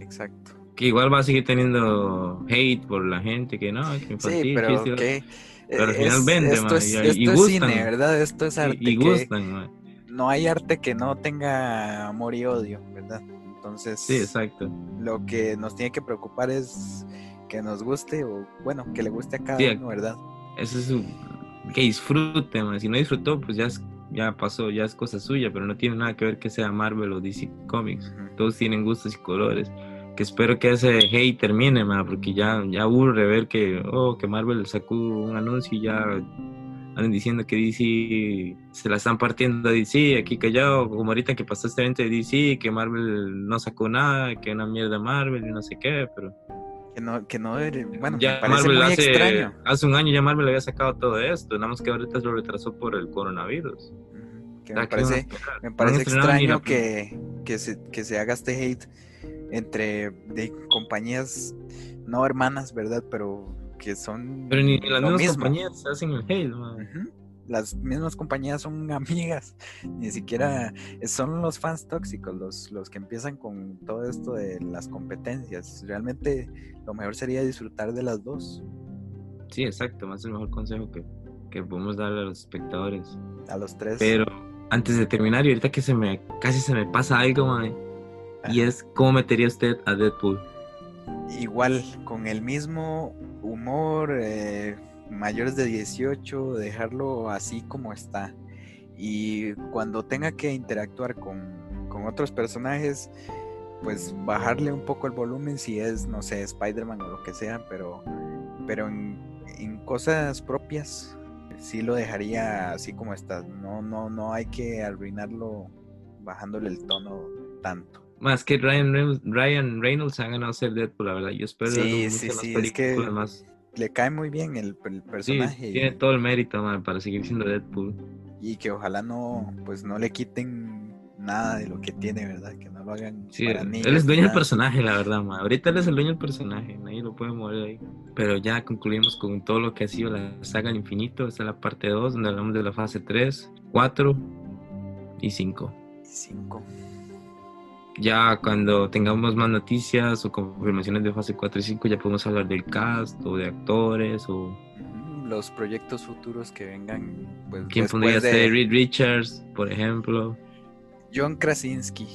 Exacto. Que igual va a seguir teniendo hate por la gente, que no, que infantil, sí, pero que, pero al final vende, esto es, y, esto es cine, ¿verdad? Esto es arte. Y, gustan, No hay arte que no tenga amor y odio, ¿verdad? Entonces, sí, exacto. Lo que nos tiene que preocupar es que nos guste o, bueno, que le guste a cada uno, ¿verdad? Eso es un, que disfrute, man. si no disfrutó, pues ya es ya pasó, ya es cosa suya, pero no tiene nada que ver que sea Marvel o DC Comics. Todos tienen gustos y colores. Que espero que ese hate termine, porque ya, ya aburre ver que, oh, que Marvel sacó un anuncio y ya andan diciendo que DC se la están partiendo a DC, aquí callado, como ahorita que pasó este evento de DC, que Marvel no sacó nada, que una mierda Marvel y no sé qué, pero que no, que no bueno, ya me parece muy hace, extraño. Hace un año ya Marvel había sacado todo esto, nada más que ahorita se lo retrasó por el coronavirus. Que me, parece, me parece extraño que, que, se, que se haga este hate entre de compañías no hermanas, ¿verdad? Pero que son. Pero ni, las mismas compañías hacen el hate, las mismas compañías son amigas, ni siquiera son los fans tóxicos los, los que empiezan con todo esto de las competencias. Realmente lo mejor sería disfrutar de las dos. Sí, exacto, más el mejor consejo que, que podemos darle a los espectadores. A los tres. Pero antes de terminar, y ahorita que se me casi se me pasa algo, y es cómo metería usted a Deadpool. Igual, con el mismo humor, eh, mayores de 18, dejarlo así como está. Y cuando tenga que interactuar con, otros personajes, pues bajarle un poco el volumen si es, no sé, Spider-Man o lo que sea, pero, pero en, cosas propias sí lo dejaría así como está. No, no, no hay que arruinarlo bajándole el tono tanto. Más que Ryan Reynolds, Ryan Reynolds ha ganado ser Deadpool, la verdad. Yo espero sí, sí, sí, es que le cae muy bien el, personaje. tiene todo el mérito para seguir siendo Deadpool. Y que ojalá no, pues no le quiten nada de lo que tiene, ¿verdad? Que no lo hagan sí, Él es dueño del personaje, la verdad, Ahorita él es el dueño del personaje, nadie lo puede mover ahí. Pero ya concluimos con todo lo que ha sido la saga del infinito. Esta es la parte 2, donde hablamos de la fase 3, 4 y 5. 5. Ya cuando tengamos más noticias o confirmaciones de fase 4 y 5 ya podemos hablar del cast o de actores o los proyectos futuros que vengan. Pues, quién podría ser Reed Richards, por ejemplo. John Krasinski.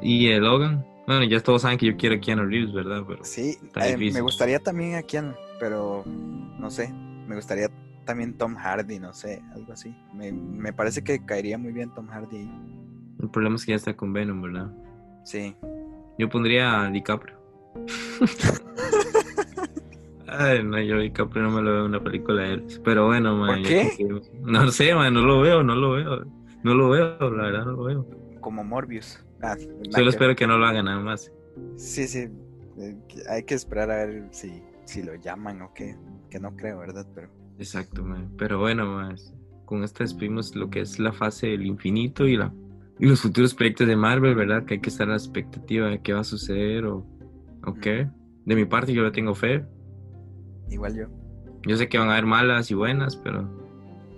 y el Logan. Bueno, ya todos saben que yo quiero a Keanu Reeves, ¿verdad? Pero sí, eh, me gustaría también a Keanu, pero no sé, me gustaría también Tom Hardy, no sé, algo así. Me, me parece que caería muy bien Tom Hardy. El problema es que ya está con Venom, ¿verdad? Sí. Yo pondría a DiCaprio. Ay, no, yo DiCaprio no me lo veo en una película de él. Pero bueno, man. ¿Por qué? No sé, man, no lo veo, no lo veo. No lo veo, la verdad, no lo veo. Como Morbius. Ah, Solo espero que no lo hagan nada más. Sí, sí. Eh, hay que esperar a ver si, si lo llaman o qué. Que no creo, ¿verdad? Pero... Exacto, man. Pero bueno, más. Con esto despedimos lo que es la fase del infinito y la los futuros proyectos de Marvel, ¿verdad? Que hay que estar a la expectativa de qué va a suceder o, o qué. De mi parte yo le tengo fe. Igual yo. Yo sé que van a haber malas y buenas, pero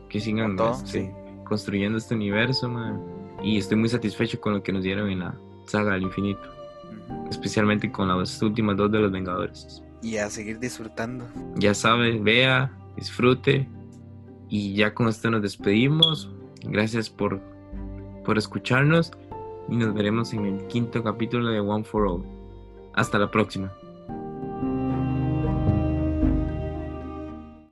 que sigan este, construyendo este universo, man. Y estoy muy satisfecho con lo que nos dieron en la saga del infinito. Especialmente con las últimas dos de los Vengadores. Y a seguir disfrutando. Ya sabe, vea, disfrute. Y ya con esto nos despedimos. Gracias por por escucharnos y nos veremos en el quinto capítulo de One for All. Hasta la próxima.